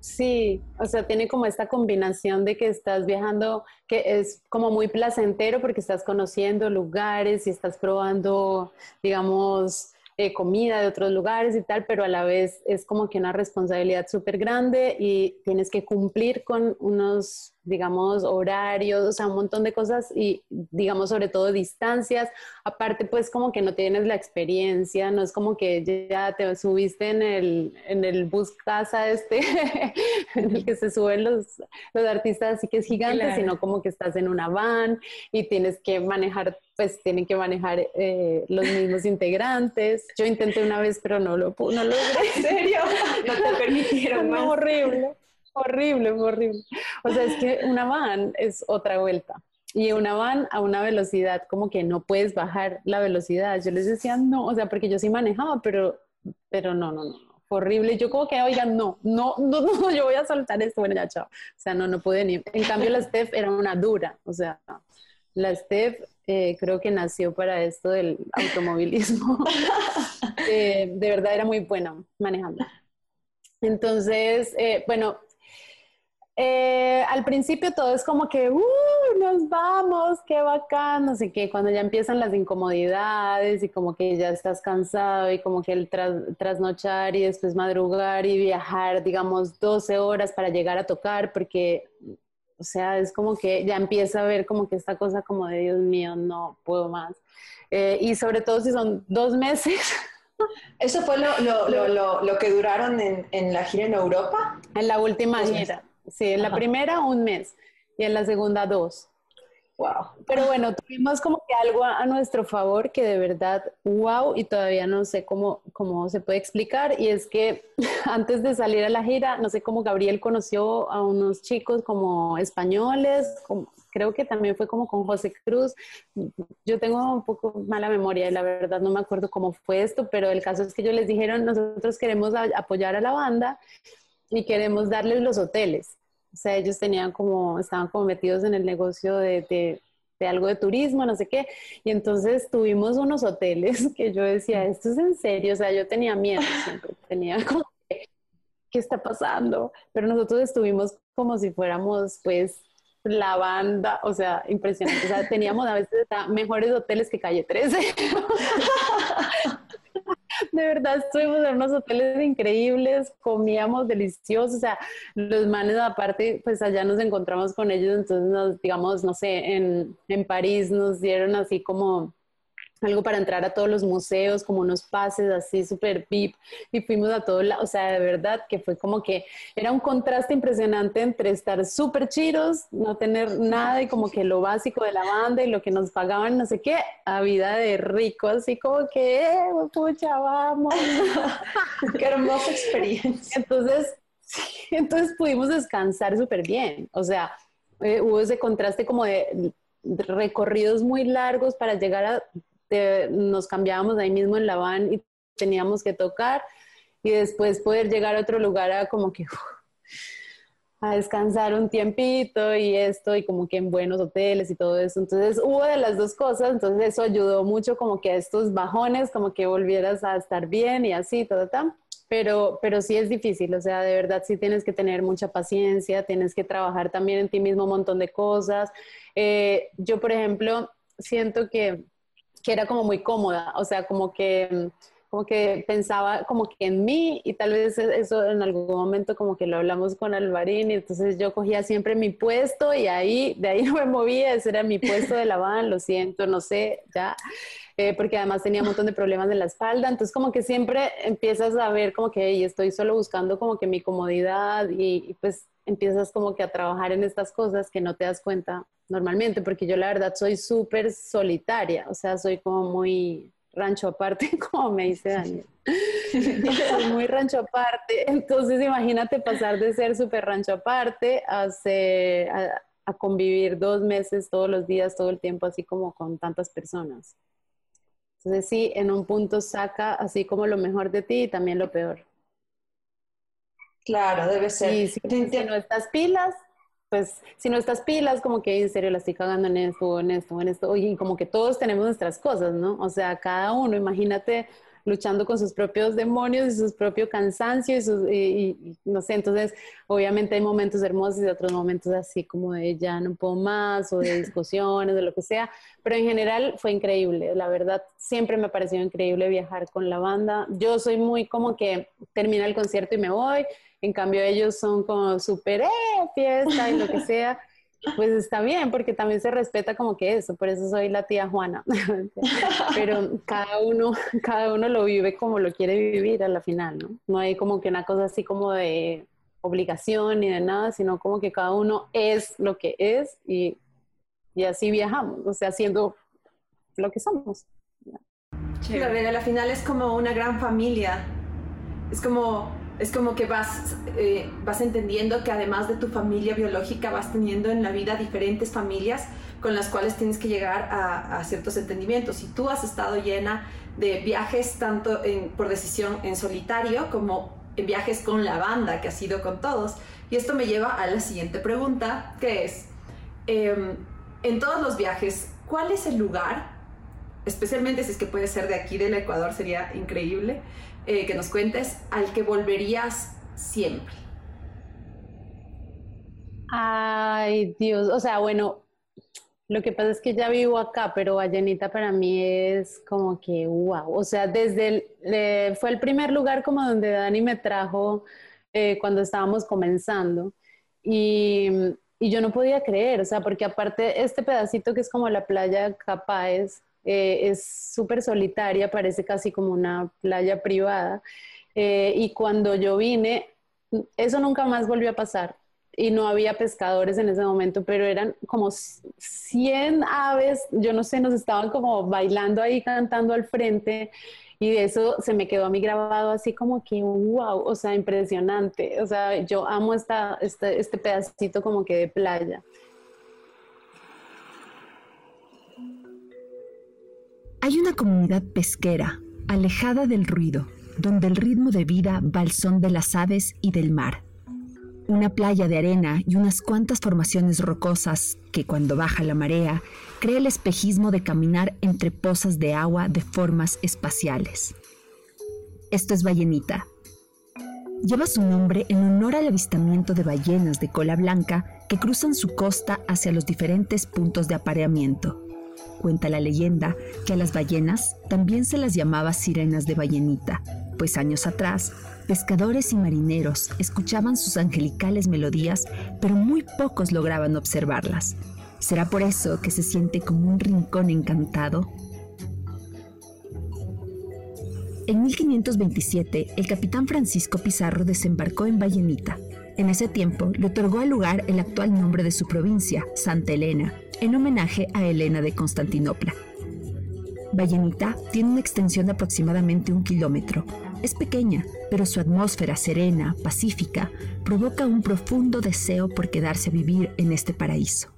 Sí, o sea, tiene como esta combinación de que estás viajando, que es como muy placentero porque estás conociendo lugares y estás probando, digamos, eh, comida de otros lugares y tal, pero a la vez es como que una responsabilidad súper grande y tienes que cumplir con unos digamos, horarios, o sea, un montón de cosas y, digamos, sobre todo distancias. Aparte, pues como que no tienes la experiencia, no es como que ya te subiste en el, en el bus casa este, en el que se suben los, los artistas, así que es gigante, sino como que estás en una van y tienes que manejar, pues tienen que manejar eh, los mismos integrantes. Yo intenté una vez, pero no lo, no logré. ¿En serio? No te permitieron más. horrible. Horrible, horrible. O sea, es que una van es otra vuelta. Y una van a una velocidad como que no puedes bajar la velocidad. Yo les decía, no, o sea, porque yo sí manejaba, pero, pero no, no, no, horrible. Yo como que, oigan, no, no, no, no, yo voy a soltar esto. Bueno, ya, chao. O sea, no, no pude ni. En cambio, la Steph era una dura. O sea, la Steph eh, creo que nació para esto del automovilismo. Eh, de verdad era muy buena manejando. Entonces, eh, bueno, eh, al principio todo es como que, ¡uh! Nos vamos, qué bacán, no sé qué. Cuando ya empiezan las incomodidades y como que ya estás cansado y como que el trasnochar y después madrugar y viajar, digamos, 12 horas para llegar a tocar, porque, o sea, es como que ya empieza a ver como que esta cosa como de Dios mío, no puedo más. Eh, y sobre todo si son dos meses. ¿Eso fue lo, que duraron en, en, la gira en Europa? En la última gira. Sí, en la primera un mes y en la segunda dos. Wow. Pero bueno, tuvimos como que algo a, nuestro favor que de verdad, wow, y todavía no sé cómo, cómo se puede explicar. Y es que antes de salir a la gira, no sé cómo Gabriel conoció a unos chicos como españoles, creo que también fue como con José Cruz. Yo tengo un poco mala memoria y la verdad no me acuerdo cómo fue esto, pero el caso es que ellos les dijeron, nosotros queremos apoyar a la banda y queremos darles los hoteles. O sea, ellos tenían como, estaban como metidos en el negocio de, de, de, algo de turismo, no sé qué. Y entonces tuvimos unos hoteles que yo decía, esto es en serio. O sea, yo tenía miedo siempre, tenía como, ¿qué está pasando? Pero nosotros estuvimos como si fuéramos, pues, la banda, o sea, impresionante. O sea, teníamos a veces mejores hoteles que Calle 13. de verdad estuvimos en unos hoteles increíbles, comíamos delicioso, o sea, los manes aparte, pues allá nos encontramos con ellos, entonces nos, digamos, no sé, en, en París nos dieron así como algo para entrar a todos los museos, como unos pases así súper VIP, y fuimos a todo lado, o sea, de verdad que fue como que era un contraste impresionante entre estar súper chiros, no tener nada y como que lo básico de la banda y lo que nos pagaban, no sé qué, a vida de rico, así como que, eh, pucha, vamos. qué hermosa experiencia. Entonces, entonces pudimos descansar súper bien, o sea, eh, hubo ese contraste como de recorridos muy largos para llegar a nos cambiábamos ahí mismo en la van y teníamos que tocar y después poder llegar a otro lugar a como que a descansar un tiempito y esto y como que en buenos hoteles y todo eso. Entonces hubo de las dos cosas, entonces eso ayudó mucho como que a estos bajones, como que volvieras a estar bien y así, todo, tal. Pero, pero sí es difícil, o sea, de verdad sí tienes que tener mucha paciencia, tienes que trabajar también en ti mismo un montón de cosas. Eh, yo, por ejemplo, siento que que era como muy cómoda, o sea, como que, como que pensaba como que en mí y tal vez eso en algún momento como que lo hablamos con Alvarín y entonces yo cogía siempre mi puesto y ahí, de ahí no me movía, ese era mi puesto de la van, lo siento, no sé, ya. Eh, porque además tenía un montón de problemas en la espalda, entonces como que siempre empiezas a ver como que estoy solo buscando como que mi comodidad y pues empiezas como que a trabajar en estas cosas que no te das cuenta normalmente, porque yo la verdad soy súper solitaria, o sea, soy como muy rancho aparte, como me dice Daniel. soy muy rancho aparte, entonces imagínate pasar de ser súper rancho aparte a, a, convivir dos meses todos los días, todo el tiempo, así como con tantas personas. Entonces sí, en un punto saca así como lo mejor de ti y también lo peor. Claro, debe ser. Y si, si no estás pilas, pues si no estás pilas, como que en serio la estoy cagando en esto, en esto, en esto, y como que todos tenemos nuestras cosas, ¿no? O sea, cada uno, imagínate luchando con sus propios demonios y su propio cansancio y, no sé, entonces obviamente hay momentos hermosos y otros momentos así como de ya no puedo más o de discusiones, de lo que sea, pero en general fue increíble, la verdad siempre me ha parecido increíble viajar con la banda. Yo soy muy como que termina el concierto y me voy en cambio, ellos son como súper, eh, fiesta y lo que sea. Pues está bien, porque también se respeta como que eso, por eso soy la tía Juana. Pero cada uno, cada uno lo vive como lo quiere vivir a la final, ¿no? No hay como que una cosa así como de obligación ni de nada, sino como que cada uno es lo que es y, y así viajamos, o sea, siendo lo que somos. Claro, a la final es como una gran familia. Es como es como que vas, eh, vas entendiendo que además de tu familia biológica vas teniendo en la vida diferentes familias con las cuales tienes que llegar a, ciertos entendimientos. Y tú has estado llena de viajes tanto por decisión en solitario como en viajes con la banda, que ha sido con todos. Y esto me lleva a la siguiente pregunta, que es, em, en todos los viajes, ¿cuál es el lugar, especialmente si es que puede ser de aquí del Ecuador, sería increíble, eh, que nos cuentes al que volverías siempre. Ay, Dios, o sea, bueno, lo que pasa es que ya vivo acá, pero Vallenita para mí es como que wow. O sea, desde el, fue el primer lugar como donde Dani me trajo eh, cuando estábamos comenzando. Y, y, yo no podía creer, o sea, porque aparte este pedacito que es como la playa Capáez, eh, es súper solitaria, parece casi como una playa privada. Eh, y cuando yo vine, eso nunca más volvió a pasar. Y no había pescadores en ese momento, pero eran como 100 aves, yo no sé, nos estaban como bailando ahí, cantando al frente. Y eso se me quedó a mí grabado así como que, wow, o sea, impresionante. O sea, yo amo esta, este, este pedacito como que de playa. Hay una comunidad pesquera, alejada del ruido, donde el ritmo de vida va al son de las aves y del mar. Una playa de arena y unas cuantas formaciones rocosas que cuando baja la marea crea el espejismo de caminar entre pozas de agua de formas espaciales. Esto es Ballenita. Lleva su nombre en honor al avistamiento de ballenas de cola blanca que cruzan su costa hacia los diferentes puntos de apareamiento Cuenta la leyenda que a las ballenas también se las llamaba sirenas de ballenita, pues años atrás, pescadores y marineros escuchaban sus angelicales melodías, pero muy pocos lograban observarlas. ¿Será por eso que se siente como un rincón encantado? En 1527, el capitán Francisco Pizarro desembarcó en Vallenita. En ese tiempo le otorgó al lugar el actual nombre de su provincia, Santa Elena, en homenaje a Elena de Constantinopla. Vallenita tiene una extensión de aproximadamente un kilómetro. Es pequeña, pero su atmósfera serena, pacífica, provoca un profundo deseo por quedarse a vivir en este paraíso.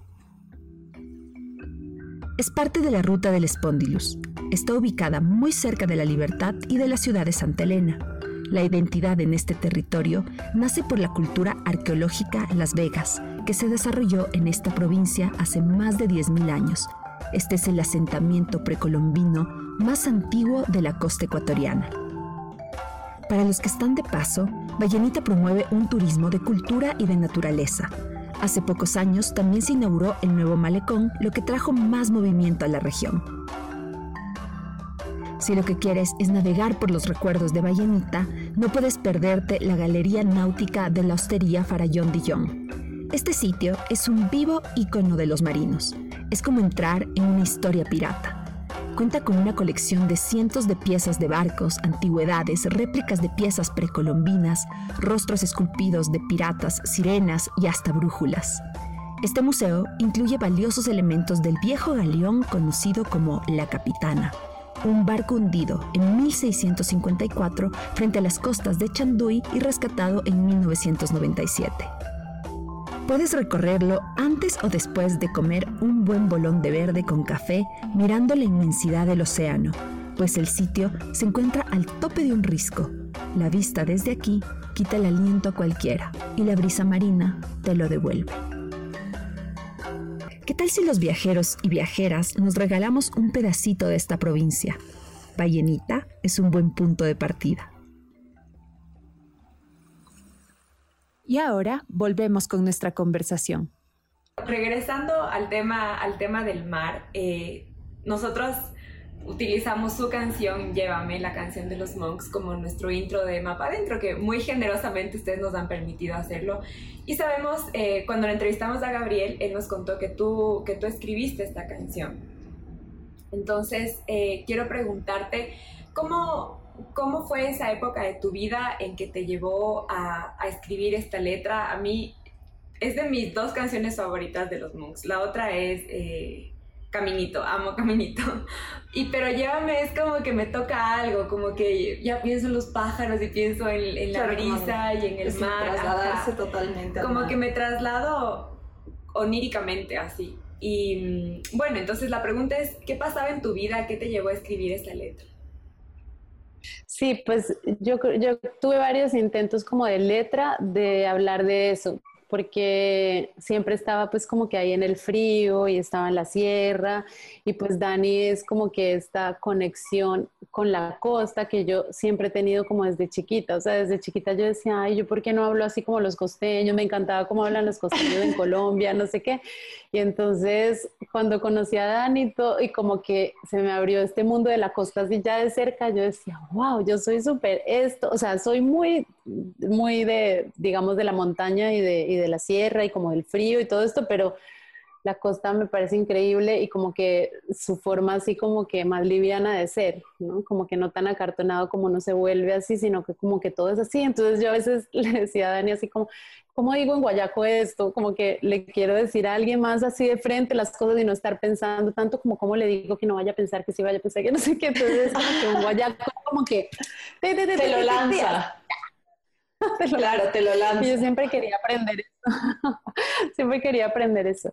Es parte de la ruta del Spondylus. Está ubicada muy cerca de la Libertad y de la ciudad de Santa Elena. La identidad en este territorio nace por la cultura arqueológica Las Vegas, que se desarrolló en esta provincia hace más de 10.000 años. Este es el asentamiento precolombino más antiguo de la costa ecuatoriana. Para los que están de paso, Vallenita promueve un turismo de cultura y de naturaleza, Hace pocos años también se inauguró el nuevo malecón, lo que trajo más movimiento a la región. Si lo que quieres es navegar por los recuerdos de Vallenita, no puedes perderte la Galería Náutica de la Hostería Farallón Dillon. Este sitio es un vivo ícono de los marinos. Es como entrar en una historia pirata. Cuenta con una colección de cientos de piezas de barcos, antigüedades, réplicas de piezas precolombinas, rostros esculpidos de piratas, sirenas y hasta brújulas. Este museo incluye valiosos elementos del viejo galeón conocido como La Capitana, un barco hundido en 1654 frente a las costas de Chanduy y rescatado en 1997. Puedes recorrerlo antes o después de comer un buen bolón de verde con café mirando la inmensidad del océano, pues el sitio se encuentra al tope de un risco. La vista desde aquí quita el aliento a cualquiera y la brisa marina te lo devuelve. ¿Qué tal si los viajeros y viajeras nos regalamos un pedacito de esta provincia? Vallenita es un buen punto de partida. Y ahora volvemos con nuestra conversación. Regresando al tema, al tema del mar, eh, nosotros utilizamos su canción Llévame, la canción de los Monks, como nuestro intro de Mapa Adentro, que muy generosamente ustedes nos han permitido hacerlo. Y sabemos, eh, cuando le entrevistamos a Gabriel, él nos contó que tú, que tú escribiste esta canción. Entonces, eh, quiero preguntarte, ¿cómo, ¿Cómo fue esa época de tu vida en que te llevó a, escribir esta letra? A mí es de mis dos canciones favoritas de los Monks. La otra es eh, Caminito, amo Caminito. Y pero llévame es como que me toca algo, como que ya pienso en los pájaros y pienso en, la brisa y en el mar. Trasladarse totalmente. Como que me traslado oníricamente así. Y mm, bueno, entonces la pregunta es, ¿qué pasaba en tu vida? ¿Qué te llevó a escribir esta letra? Sí, pues yo, yo tuve varios intentos como de letra de hablar de eso, porque siempre estaba pues como que ahí en el frío y estaba en la sierra y pues Dani es como que esta conexión con la costa que yo siempre he tenido como desde chiquita, o sea, desde chiquita yo decía, ay, yo por qué no hablo así como los costeños, me encantaba cómo hablan los costeños en Colombia, no sé qué, y entonces cuando conocí a Dani y como que se me abrió este mundo de la costa así ya de cerca, yo decía, wow, yo soy súper esto, o sea, soy muy, muy de, digamos, de la montaña y de, y de la sierra y como del frío y todo esto, pero la costa me parece increíble y como que su forma así como que más liviana de ser, ¿no? Como que no tan acartonado como no se vuelve así, sino que como que todo es así. Entonces yo a veces le decía a Dani así como, ¿cómo digo en Guayaco esto? Como que le quiero decir a alguien más así de frente las cosas y no estar pensando tanto como cómo le digo que no vaya a pensar que sí vaya a pensar que no sé qué. Entonces como que en Guayaco como que... Te, lo lanza. claro, te lo lanzo. yo siempre quería aprender eso. siempre quería aprender eso.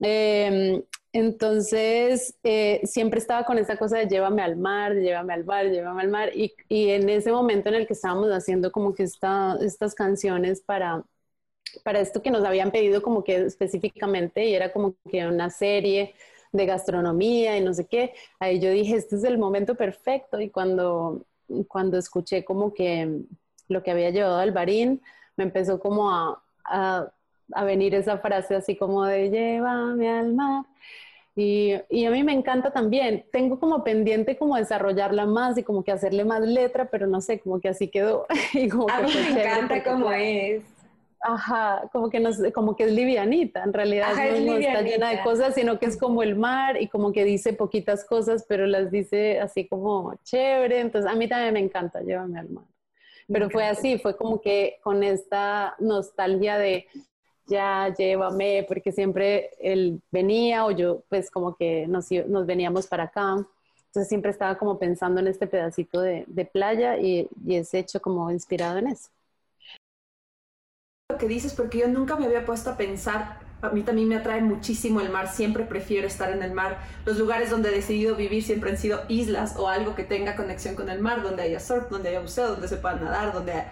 Em, entonces, eh, siempre estaba con esa cosa de llévame al mar, llévame al mar, llévame al mar. Y, y en ese momento en el que estábamos haciendo como que esta, estas canciones para, para esto que nos habían pedido como que específicamente, y era como que una serie de gastronomía y no sé qué, ahí yo dije, este es el momento perfecto. Y cuando, cuando escuché como que lo que había llevado al barín, me empezó como a, a, venir esa frase así como de llévame al mar. Y, y, a mí me encanta también. Tengo como pendiente como desarrollarla más y como que hacerle más letra, pero no sé, como que así quedó. a mí me encanta como es. ajá, como que, nos, como que es livianita, en realidad no, está llena de cosas, sino que es como el mar y como que dice poquitas cosas, pero las dice así como chévere, entonces a mí también me encanta, llévame al mar. Pero fue así, fue como que con esta nostalgia de ya llévame, porque siempre él venía o yo pues como que nos, nos veníamos para acá. Entonces siempre estaba como pensando en este pedacito de, de playa y, y es hecho como inspirado en eso. Lo que dices, porque yo nunca me había puesto a pensar, a mí también me atrae muchísimo el mar, siempre prefiero estar en el mar. Los lugares donde he decidido vivir siempre han sido islas o algo que tenga conexión con el mar, donde haya surf, donde haya buceo, donde se pueda nadar, donde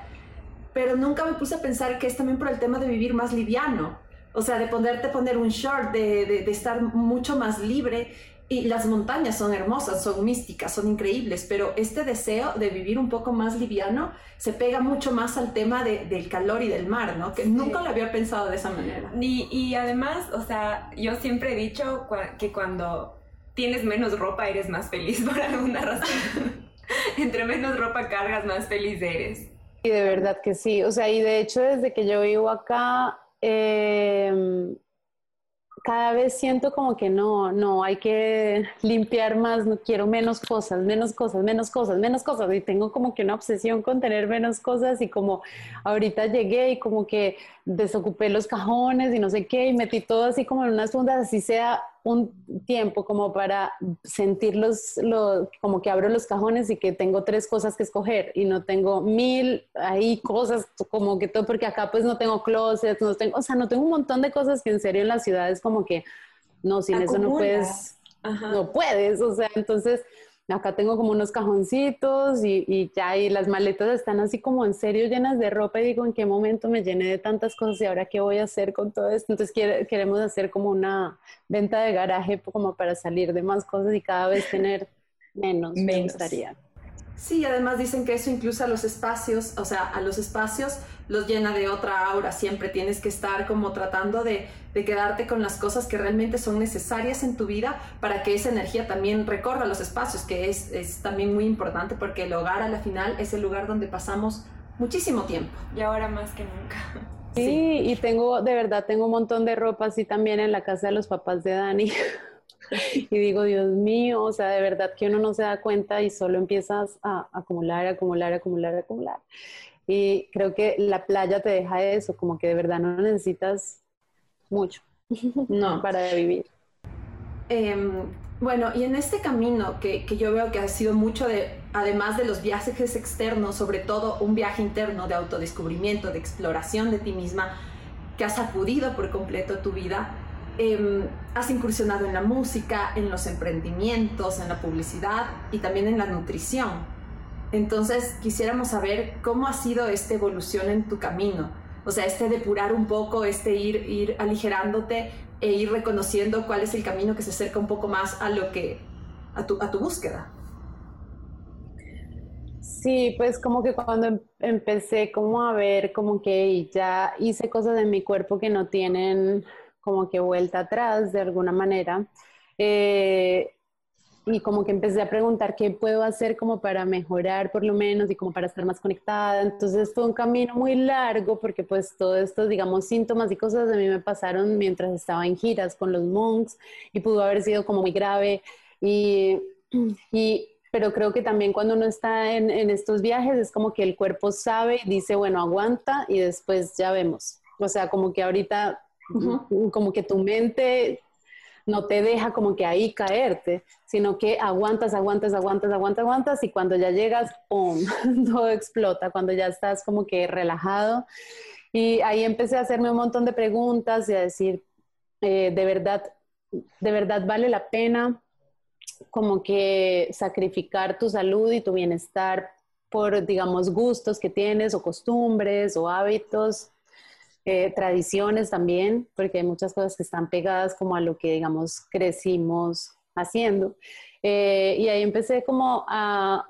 pero nunca me puse a pensar que es también por el tema de vivir más liviano, o sea, de poderte poner un short, de, estar mucho más libre. Y las montañas son hermosas, son místicas, son increíbles, pero este deseo de vivir un poco más liviano se pega mucho más al tema de, del calor y del mar, ¿no? Que nunca lo había pensado de esa manera. Y, y además, o sea, yo siempre he dicho que cuando tienes menos ropa eres más feliz por alguna razón. Entre menos ropa cargas, más feliz eres. Y de verdad que sí. O sea, y de hecho desde que yo vivo acá, em, cada vez siento como que no, no, hay que limpiar más, no quiero menos cosas, menos cosas, menos cosas, menos cosas. Y tengo como que una obsesión con tener menos cosas y como ahorita llegué y como que desocupé los cajones y no sé qué y metí todo así como en unas fundas, así sea un tiempo como para sentir los, como que abro los cajones y que tengo tres cosas que escoger y no tengo mil ahí cosas como que todo, porque acá pues no tengo closet, no tengo, o sea, no tengo un montón de cosas que en serio en la ciudad es como que, no, sin eso no puedes, no puedes, o sea, entonces acá tengo como unos cajoncitos y, y, ya, y las maletas están así como en serio llenas de ropa y digo, ¿en qué momento me llené de tantas cosas y ahora qué voy a hacer con todo esto? Entonces queremos hacer como una venta de garaje como para salir de más cosas y cada vez tener menos, me gustaría. Sí, además dicen que eso incluso a los espacios, o sea, a los espacios los llena de otra aura. Siempre tienes que estar como tratando de, de, quedarte con las cosas que realmente son necesarias en tu vida para que esa energía también recorra los espacios, que es, es también muy importante porque el hogar a la final es el lugar donde pasamos muchísimo tiempo. Y ahora más que nunca. Sí, y tengo, de verdad, tengo un montón de ropa así también en la casa de los papás de Dani. y digo, Dios mío, o sea, de verdad que uno no se da cuenta y solo empiezas a acumular, acumular, acumular, acumular. Y creo que la playa te deja eso, como que de verdad no necesitas mucho no. para vivir. Em, bueno, y en este camino que, que, yo veo que ha sido mucho de, además de los viajes externos, sobre todo un viaje interno de autodescubrimiento, de exploración de ti misma, que ha sacudido por completo tu vida, eh, has incursionado en la música, en los emprendimientos, en la publicidad y también en la nutrición. Entonces quisiéramos saber cómo ha sido esta evolución en tu camino. O sea, este depurar un poco, este ir, ir aligerándote e ir reconociendo cuál es el camino que se acerca un poco más a lo que, a tu, a tu búsqueda. Sí, pues como que cuando em, empecé como a ver como que ya hice cosas en mi cuerpo que no tienen como que vuelta atrás de alguna manera. Eh, y como que empecé a preguntar qué puedo hacer como para mejorar por lo menos y como para estar más conectada. Entonces fue un camino muy largo porque pues todos estos, digamos, síntomas y cosas de mí me pasaron mientras estaba en giras con los monks y pudo haber sido como muy grave. Y, y pero creo que también cuando uno está en, en estos viajes es como que el cuerpo sabe y dice, bueno, aguanta y después ya vemos. O sea, como que ahorita como que tu mente no te deja como que ahí caerte, sino que aguantas, aguantas, aguantas, aguantas, aguantas y cuando ya llegas, ¡pum!, todo explota, cuando ya estás como que relajado. Y ahí empecé a hacerme un montón de preguntas y a decir, eh, de verdad, de verdad vale la pena como que sacrificar tu salud y tu bienestar por, digamos, gustos que tienes o costumbres o hábitos eh, tradiciones también, porque hay muchas cosas que están pegadas como a lo que, digamos, crecimos haciendo. Eh, y ahí empecé como a,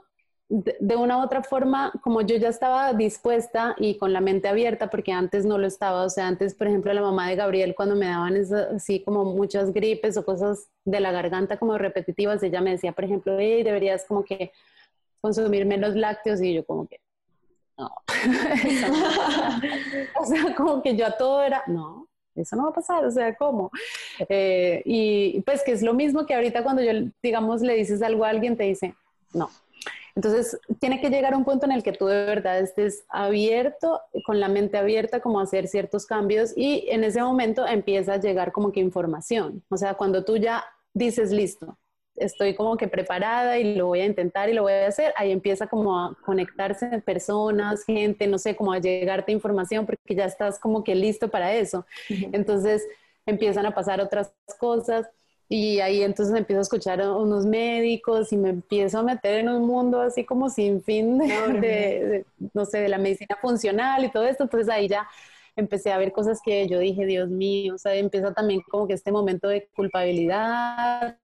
de, una u otra forma, como yo ya estaba dispuesta y con la mente abierta, porque antes no lo estaba, o sea, antes, por ejemplo, la mamá de Gabriel, cuando me daban así como muchas gripes o cosas de la garganta como repetitivas, ella me decía, por ejemplo, hey, deberías como que consumir menos lácteos y yo como que, no. o sea, como que yo a todo era, no, eso no va a pasar, o sea, ¿cómo? Eh, y pues que es lo mismo que ahorita cuando yo, digamos, le dices algo a alguien, te dice, no. Entonces, tiene que llegar a un punto en el que tú de verdad estés abierto, con la mente abierta, como a hacer ciertos cambios y en ese momento empieza a llegar como que información. O sea, cuando tú ya dices, listo, estoy como que preparada y lo voy a intentar y lo voy a hacer, ahí empieza como a conectarse personas, gente, no sé, como a llegarte información porque ya estás como que listo para eso. Entonces empiezan a pasar otras cosas y ahí entonces empiezo a escuchar a unos médicos y me empiezo a meter en un mundo así como sin fin de, no sé, de la medicina funcional y todo esto. Entonces ahí ya empecé a ver cosas que yo dije, Dios mío, o sea, empieza también como que este momento de culpabilidad,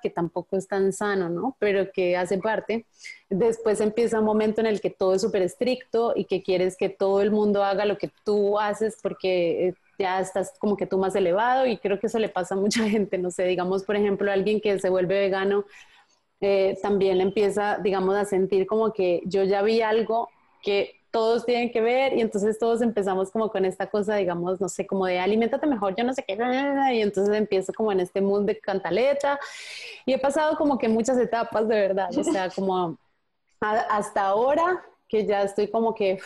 que tampoco es tan sano, ¿no? Pero que hace parte. Después empieza un momento en el que todo es súper estricto y que quieres que todo el mundo haga lo que tú haces porque eh, ya estás como que tú más elevado y creo que eso le pasa a mucha gente, no sé, digamos, por ejemplo, alguien que se vuelve vegano eh, también empieza, digamos, a sentir como que yo ya vi algo que todos tienen que ver y entonces todos empezamos como con esta cosa, digamos, no sé, como de alimentate mejor, yo no sé qué, y entonces empiezo como en este mundo de cantaleta. Y he pasado como que muchas etapas de verdad, o sea, como hasta ahora que ya estoy como que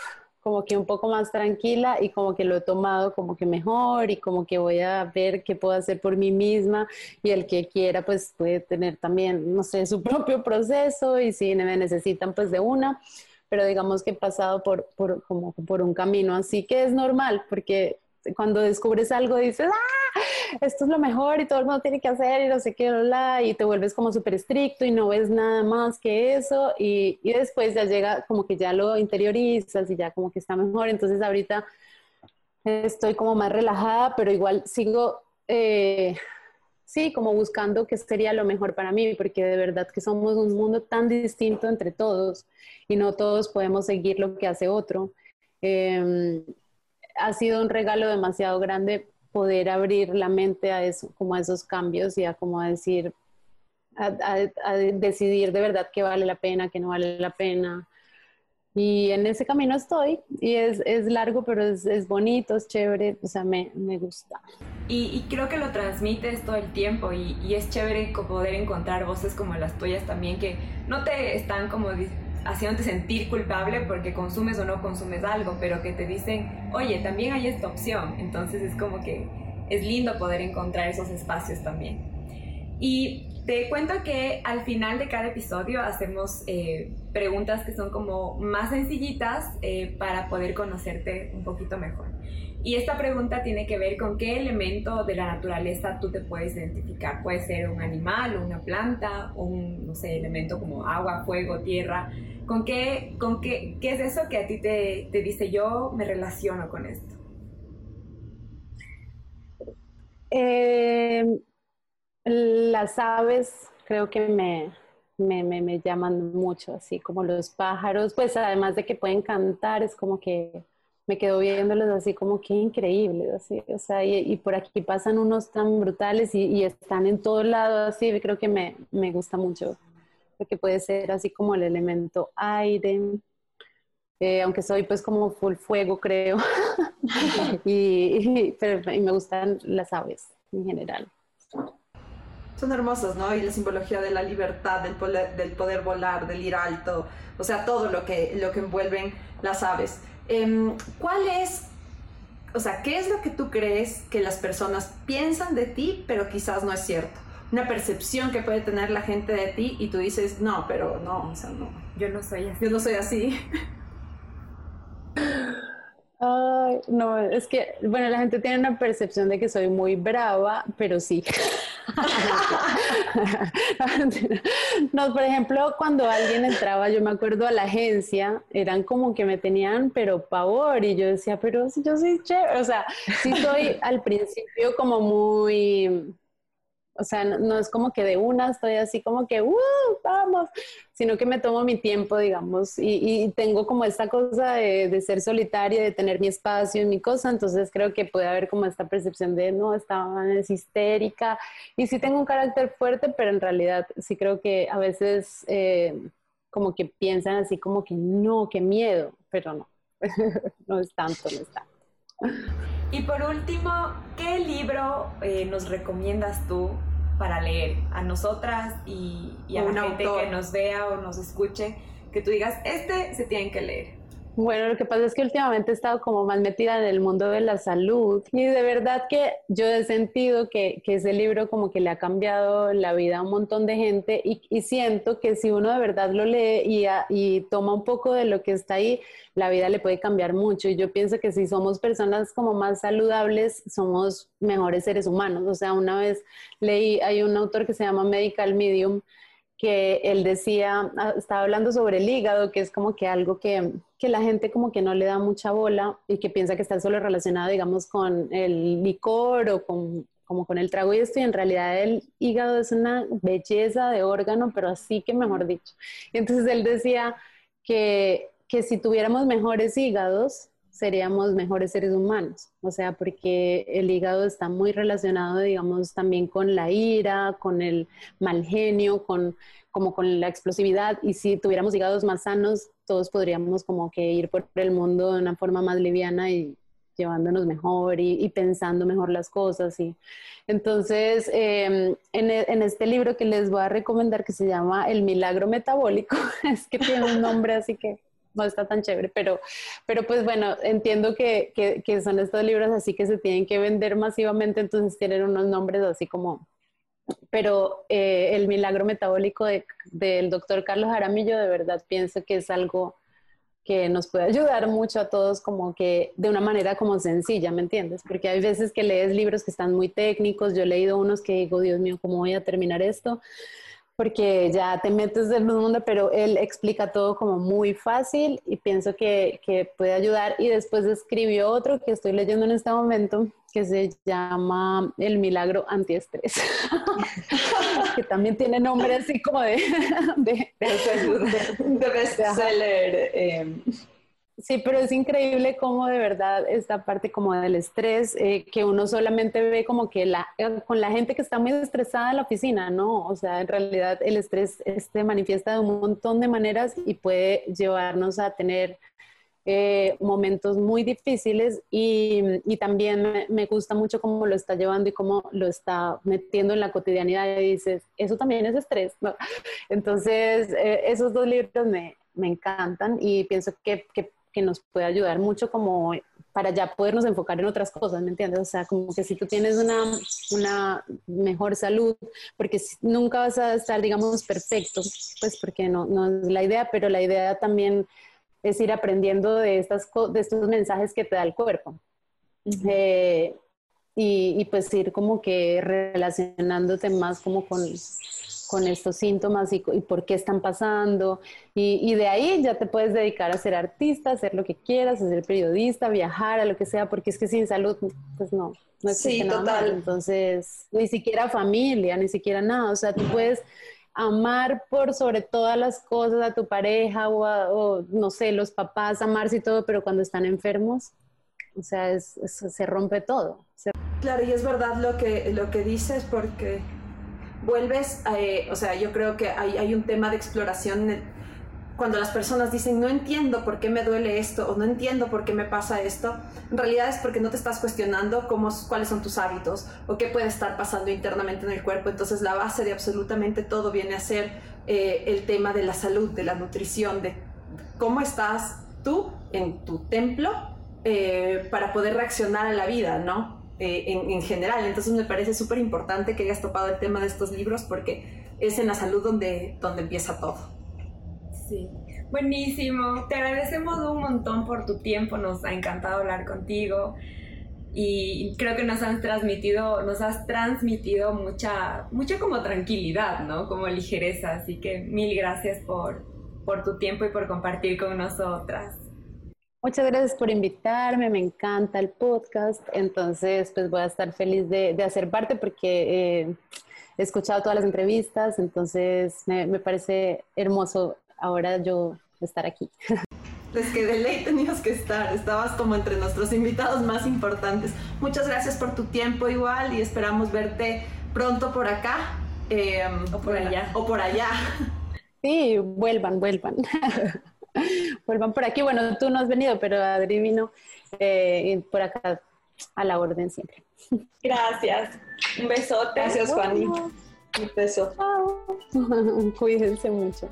como que un poco más tranquila y como que lo he tomado como que mejor y como que voy a ver qué puedo hacer por mí misma y el que quiera pues puede tener también, no sé, su propio proceso y si me necesitan pues de una pero digamos que he pasado por, por, como por un camino así que es normal, porque cuando descubres algo dices, ah, esto es lo mejor y todo el mundo tiene que hacer y no sé qué, y te vuelves como súper estricto y no ves nada más que eso y, y, después ya llega como que ya lo interiorizas y ya como que está mejor. Entonces ahorita estoy como más relajada, pero igual sigo eh, sí, como buscando qué sería lo mejor para mí, porque de verdad que somos un mundo tan distinto entre todos y no todos podemos seguir lo que hace otro. Em, ha sido un regalo demasiado grande poder abrir la mente a eso, como a esos cambios y a como decir, a decidir de verdad qué vale la pena, qué no vale la pena, y en ese camino estoy y es, es largo, pero es, es, bonito, es chévere, o sea, me, me gusta. Y, y, creo que lo transmites todo el tiempo y, y, es chévere poder encontrar voces como las tuyas también que no te están como haciéndote sentir culpable porque consumes o no consumes algo, pero que te dicen, oye, también hay esta opción. Entonces es como que es lindo poder encontrar esos espacios también. Y te cuento que al final de cada episodio hacemos eh, preguntas que son como más sencillitas eh, para poder conocerte un poquito mejor. Y esta pregunta tiene que ver con qué elemento de la naturaleza tú te puedes identificar. Puede ser un animal, una planta, un, no sé, elemento como agua, fuego, tierra. ¿Con qué, con qué, qué es eso que a ti te, dice yo me relaciono con esto? Eh, las aves creo que me, me, llaman mucho, así como los pájaros, pues además de que pueden cantar, es como que me quedo viéndolos así como que increíbles, así, o sea, y, por aquí pasan unos tan brutales y, están en todo lado, así, creo que me, gusta mucho, porque puede ser así como el elemento aire, eh, aunque soy pues como full fuego, creo, y, y me gustan las aves en general son hermosas, ¿no? Y la simbología de la libertad, del poder, del poder volar, del ir alto, o sea, todo lo que, lo que envuelven las aves. Em, ¿Cuál es, o sea, qué es lo que tú crees que las personas piensan de ti, pero quizás no es cierto? Una percepción que puede tener la gente de ti y tú dices, no, pero no, o sea, no. Yo no soy así. Yo no soy así. Ay, no, es que, bueno, la gente tiene una percepción de que soy muy brava, pero sí. no, por ejemplo, cuando alguien entraba, yo me acuerdo a la agencia, eran como que me tenían, pero pavor, y yo decía, pero yo soy chévere, o sea, sí soy al principio como muy o sea, no, es como que de una estoy así como que, ¡uh! ¡Vamos! Sino que me tomo mi tiempo, digamos, y, tengo como esta cosa de, ser solitaria, de tener mi espacio y mi cosa. Entonces creo que puede haber como esta percepción de, no, esta es histérica. Y sí tengo un carácter fuerte, pero en realidad sí creo que a veces. Eh, como que piensan así como que no, qué miedo. pero no, no es tanto, no es tanto. Y por último, ¿qué libro eh, nos recomiendas tú para leer a nosotras y, a la gente que nos vea o nos escuche? Que tú digas, este se tienen que leer. Bueno, lo que pasa es que últimamente he estado como más metida en el mundo de la salud y de verdad que yo he sentido que, que ese libro como que le ha cambiado la vida a un montón de gente y, y siento que si uno de verdad lo lee y, y, toma un poco de lo que está ahí, la vida le puede cambiar mucho y yo pienso que si somos personas como más saludables, somos mejores seres humanos. O sea, una vez leí, hay un autor que se llama Medical Medium que él decía, ah, estaba hablando sobre el hígado, que es como que algo que, que, la gente como que no le da mucha bola y que piensa que está solo relacionado, digamos, con el licor o con, como con el trago y esto, y en realidad el hígado es una belleza de órgano, pero así que mejor dicho. Entonces él decía que, que si tuviéramos mejores hígados, seríamos mejores seres humanos, o sea, porque el hígado está muy relacionado, digamos, también con la ira, con el mal genio, con, como con la explosividad, y si tuviéramos hígados más sanos, todos podríamos como que ir por el mundo de una forma más liviana y llevándonos mejor y, pensando mejor las cosas. Y, entonces, em, en, en, este libro que les voy a recomendar, que se llama El Milagro Metabólico, es que tiene un nombre así que no está tan chévere, pero, pero pues bueno, entiendo que, que, son estos libros así que se tienen que vender masivamente, entonces tienen unos nombres así como... Pero eh, el milagro metabólico del doctor Carlos Jaramillo, de verdad pienso que es algo que nos puede ayudar mucho a todos como que de una manera como sencilla, ¿me entiendes? Porque hay veces que lees libros que están muy técnicos, yo he leído unos que digo, Dios mío, ¿cómo voy a terminar esto? Porque ya te metes en el mundo, pero él explica todo como muy fácil y pienso que, que, puede ayudar. Y después escribió otro que estoy leyendo en este momento, que se llama El Milagro Antiestrés, que también tiene nombre así como de... de, de, de bestseller. Eh. Sí, pero es increíble cómo de verdad esta parte como del estrés, eh, que uno solamente ve como que la, eh, con la gente que está muy estresada en la oficina, ¿no? O sea, en realidad el estrés se este, manifiesta de un montón de maneras y puede llevarnos a tener eh, momentos muy difíciles y, también me, gusta mucho cómo lo está llevando y cómo lo está metiendo en la cotidianidad y dices, eso también es estrés, ¿no? Entonces, esos dos libros me, me encantan y pienso que que nos puede ayudar mucho como para ya podernos enfocar en otras cosas, ¿me entiendes? O sea, como que si tú tienes una, una mejor salud, porque nunca vas a estar, digamos, perfecto, pues porque no, no es la idea, pero la idea también es ir aprendiendo de, estas, de estos mensajes que te da el cuerpo. Eh, y, y, pues ir como que relacionándote más como con, con estos síntomas y, por qué están pasando. Y, de ahí ya te puedes dedicar a ser artista, hacer lo que quieras, a ser periodista, viajar, a lo que sea, porque es que sin salud, pues no, no existe nada Entonces, ni siquiera familia, ni siquiera nada. O sea, tú puedes amar por sobre todas las cosas a tu pareja o, no sé, los papás, amarse y todo, pero cuando están enfermos, o sea, se rompe todo. Claro, y es verdad lo que, lo que dices porque vuelves, eh, o sea, yo creo que hay, hay un tema de exploración cuando las personas dicen no entiendo por qué me duele esto o no entiendo por qué me pasa esto, en realidad es porque no te estás cuestionando cómo, cuáles son tus hábitos o qué puede estar pasando internamente en el cuerpo. Entonces la base de absolutamente todo viene a ser eh, el tema de la salud, de la nutrición, de cómo estás tú en tu templo eh, para poder reaccionar a la vida, ¿no? Eh, en, general. Entonces me parece súper importante que hayas topado el tema de estos libros porque es en la salud donde, donde empieza todo. Sí, buenísimo. Te agradecemos un montón por tu tiempo, nos ha encantado hablar contigo y creo que nos has transmitido, nos has transmitido mucha, mucha como tranquilidad, ¿no? Como ligereza, así que mil gracias por, por tu tiempo y por compartir con nosotras. Muchas gracias por invitarme, me encanta el podcast, entonces pues voy a estar feliz de, hacer parte porque eh, he escuchado todas las entrevistas, entonces me, parece hermoso ahora yo estar aquí. Pues que de ley tenías que estar, estabas como entre nuestros invitados más importantes. Muchas gracias por tu tiempo igual y esperamos verte pronto por acá. Em, o por allá. O por allá. Sí, vuelvan, vuelvan. Vuelvan por aquí. Bueno, tú no has venido, pero Adri vino eh, por acá a la orden siempre. Gracias. Un besote. Gracias, Juani. Un beso. Cuídense mucho.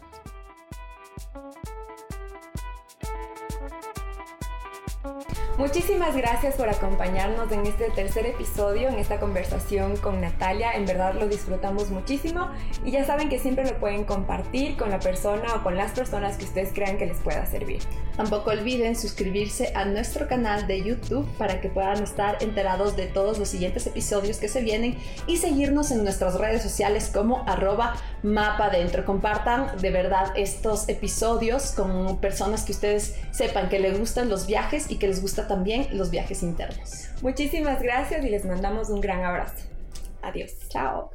Muchísimas gracias por acompañarnos en este tercer episodio, en esta conversación con Natalia. En verdad lo disfrutamos muchísimo y ya saben que siempre lo pueden compartir con la persona o con las personas que ustedes crean que les pueda servir. Tampoco olviden suscribirse a nuestro canal de YouTube para que puedan estar enterados de todos los siguientes episodios que se vienen y seguirnos en nuestras redes sociales como arroba mapa dentro. Compartan de verdad estos episodios con personas que ustedes sepan que les gustan los viajes y que les gusta también los viajes internos. Muchísimas gracias y les mandamos un gran abrazo. Adiós. Chao.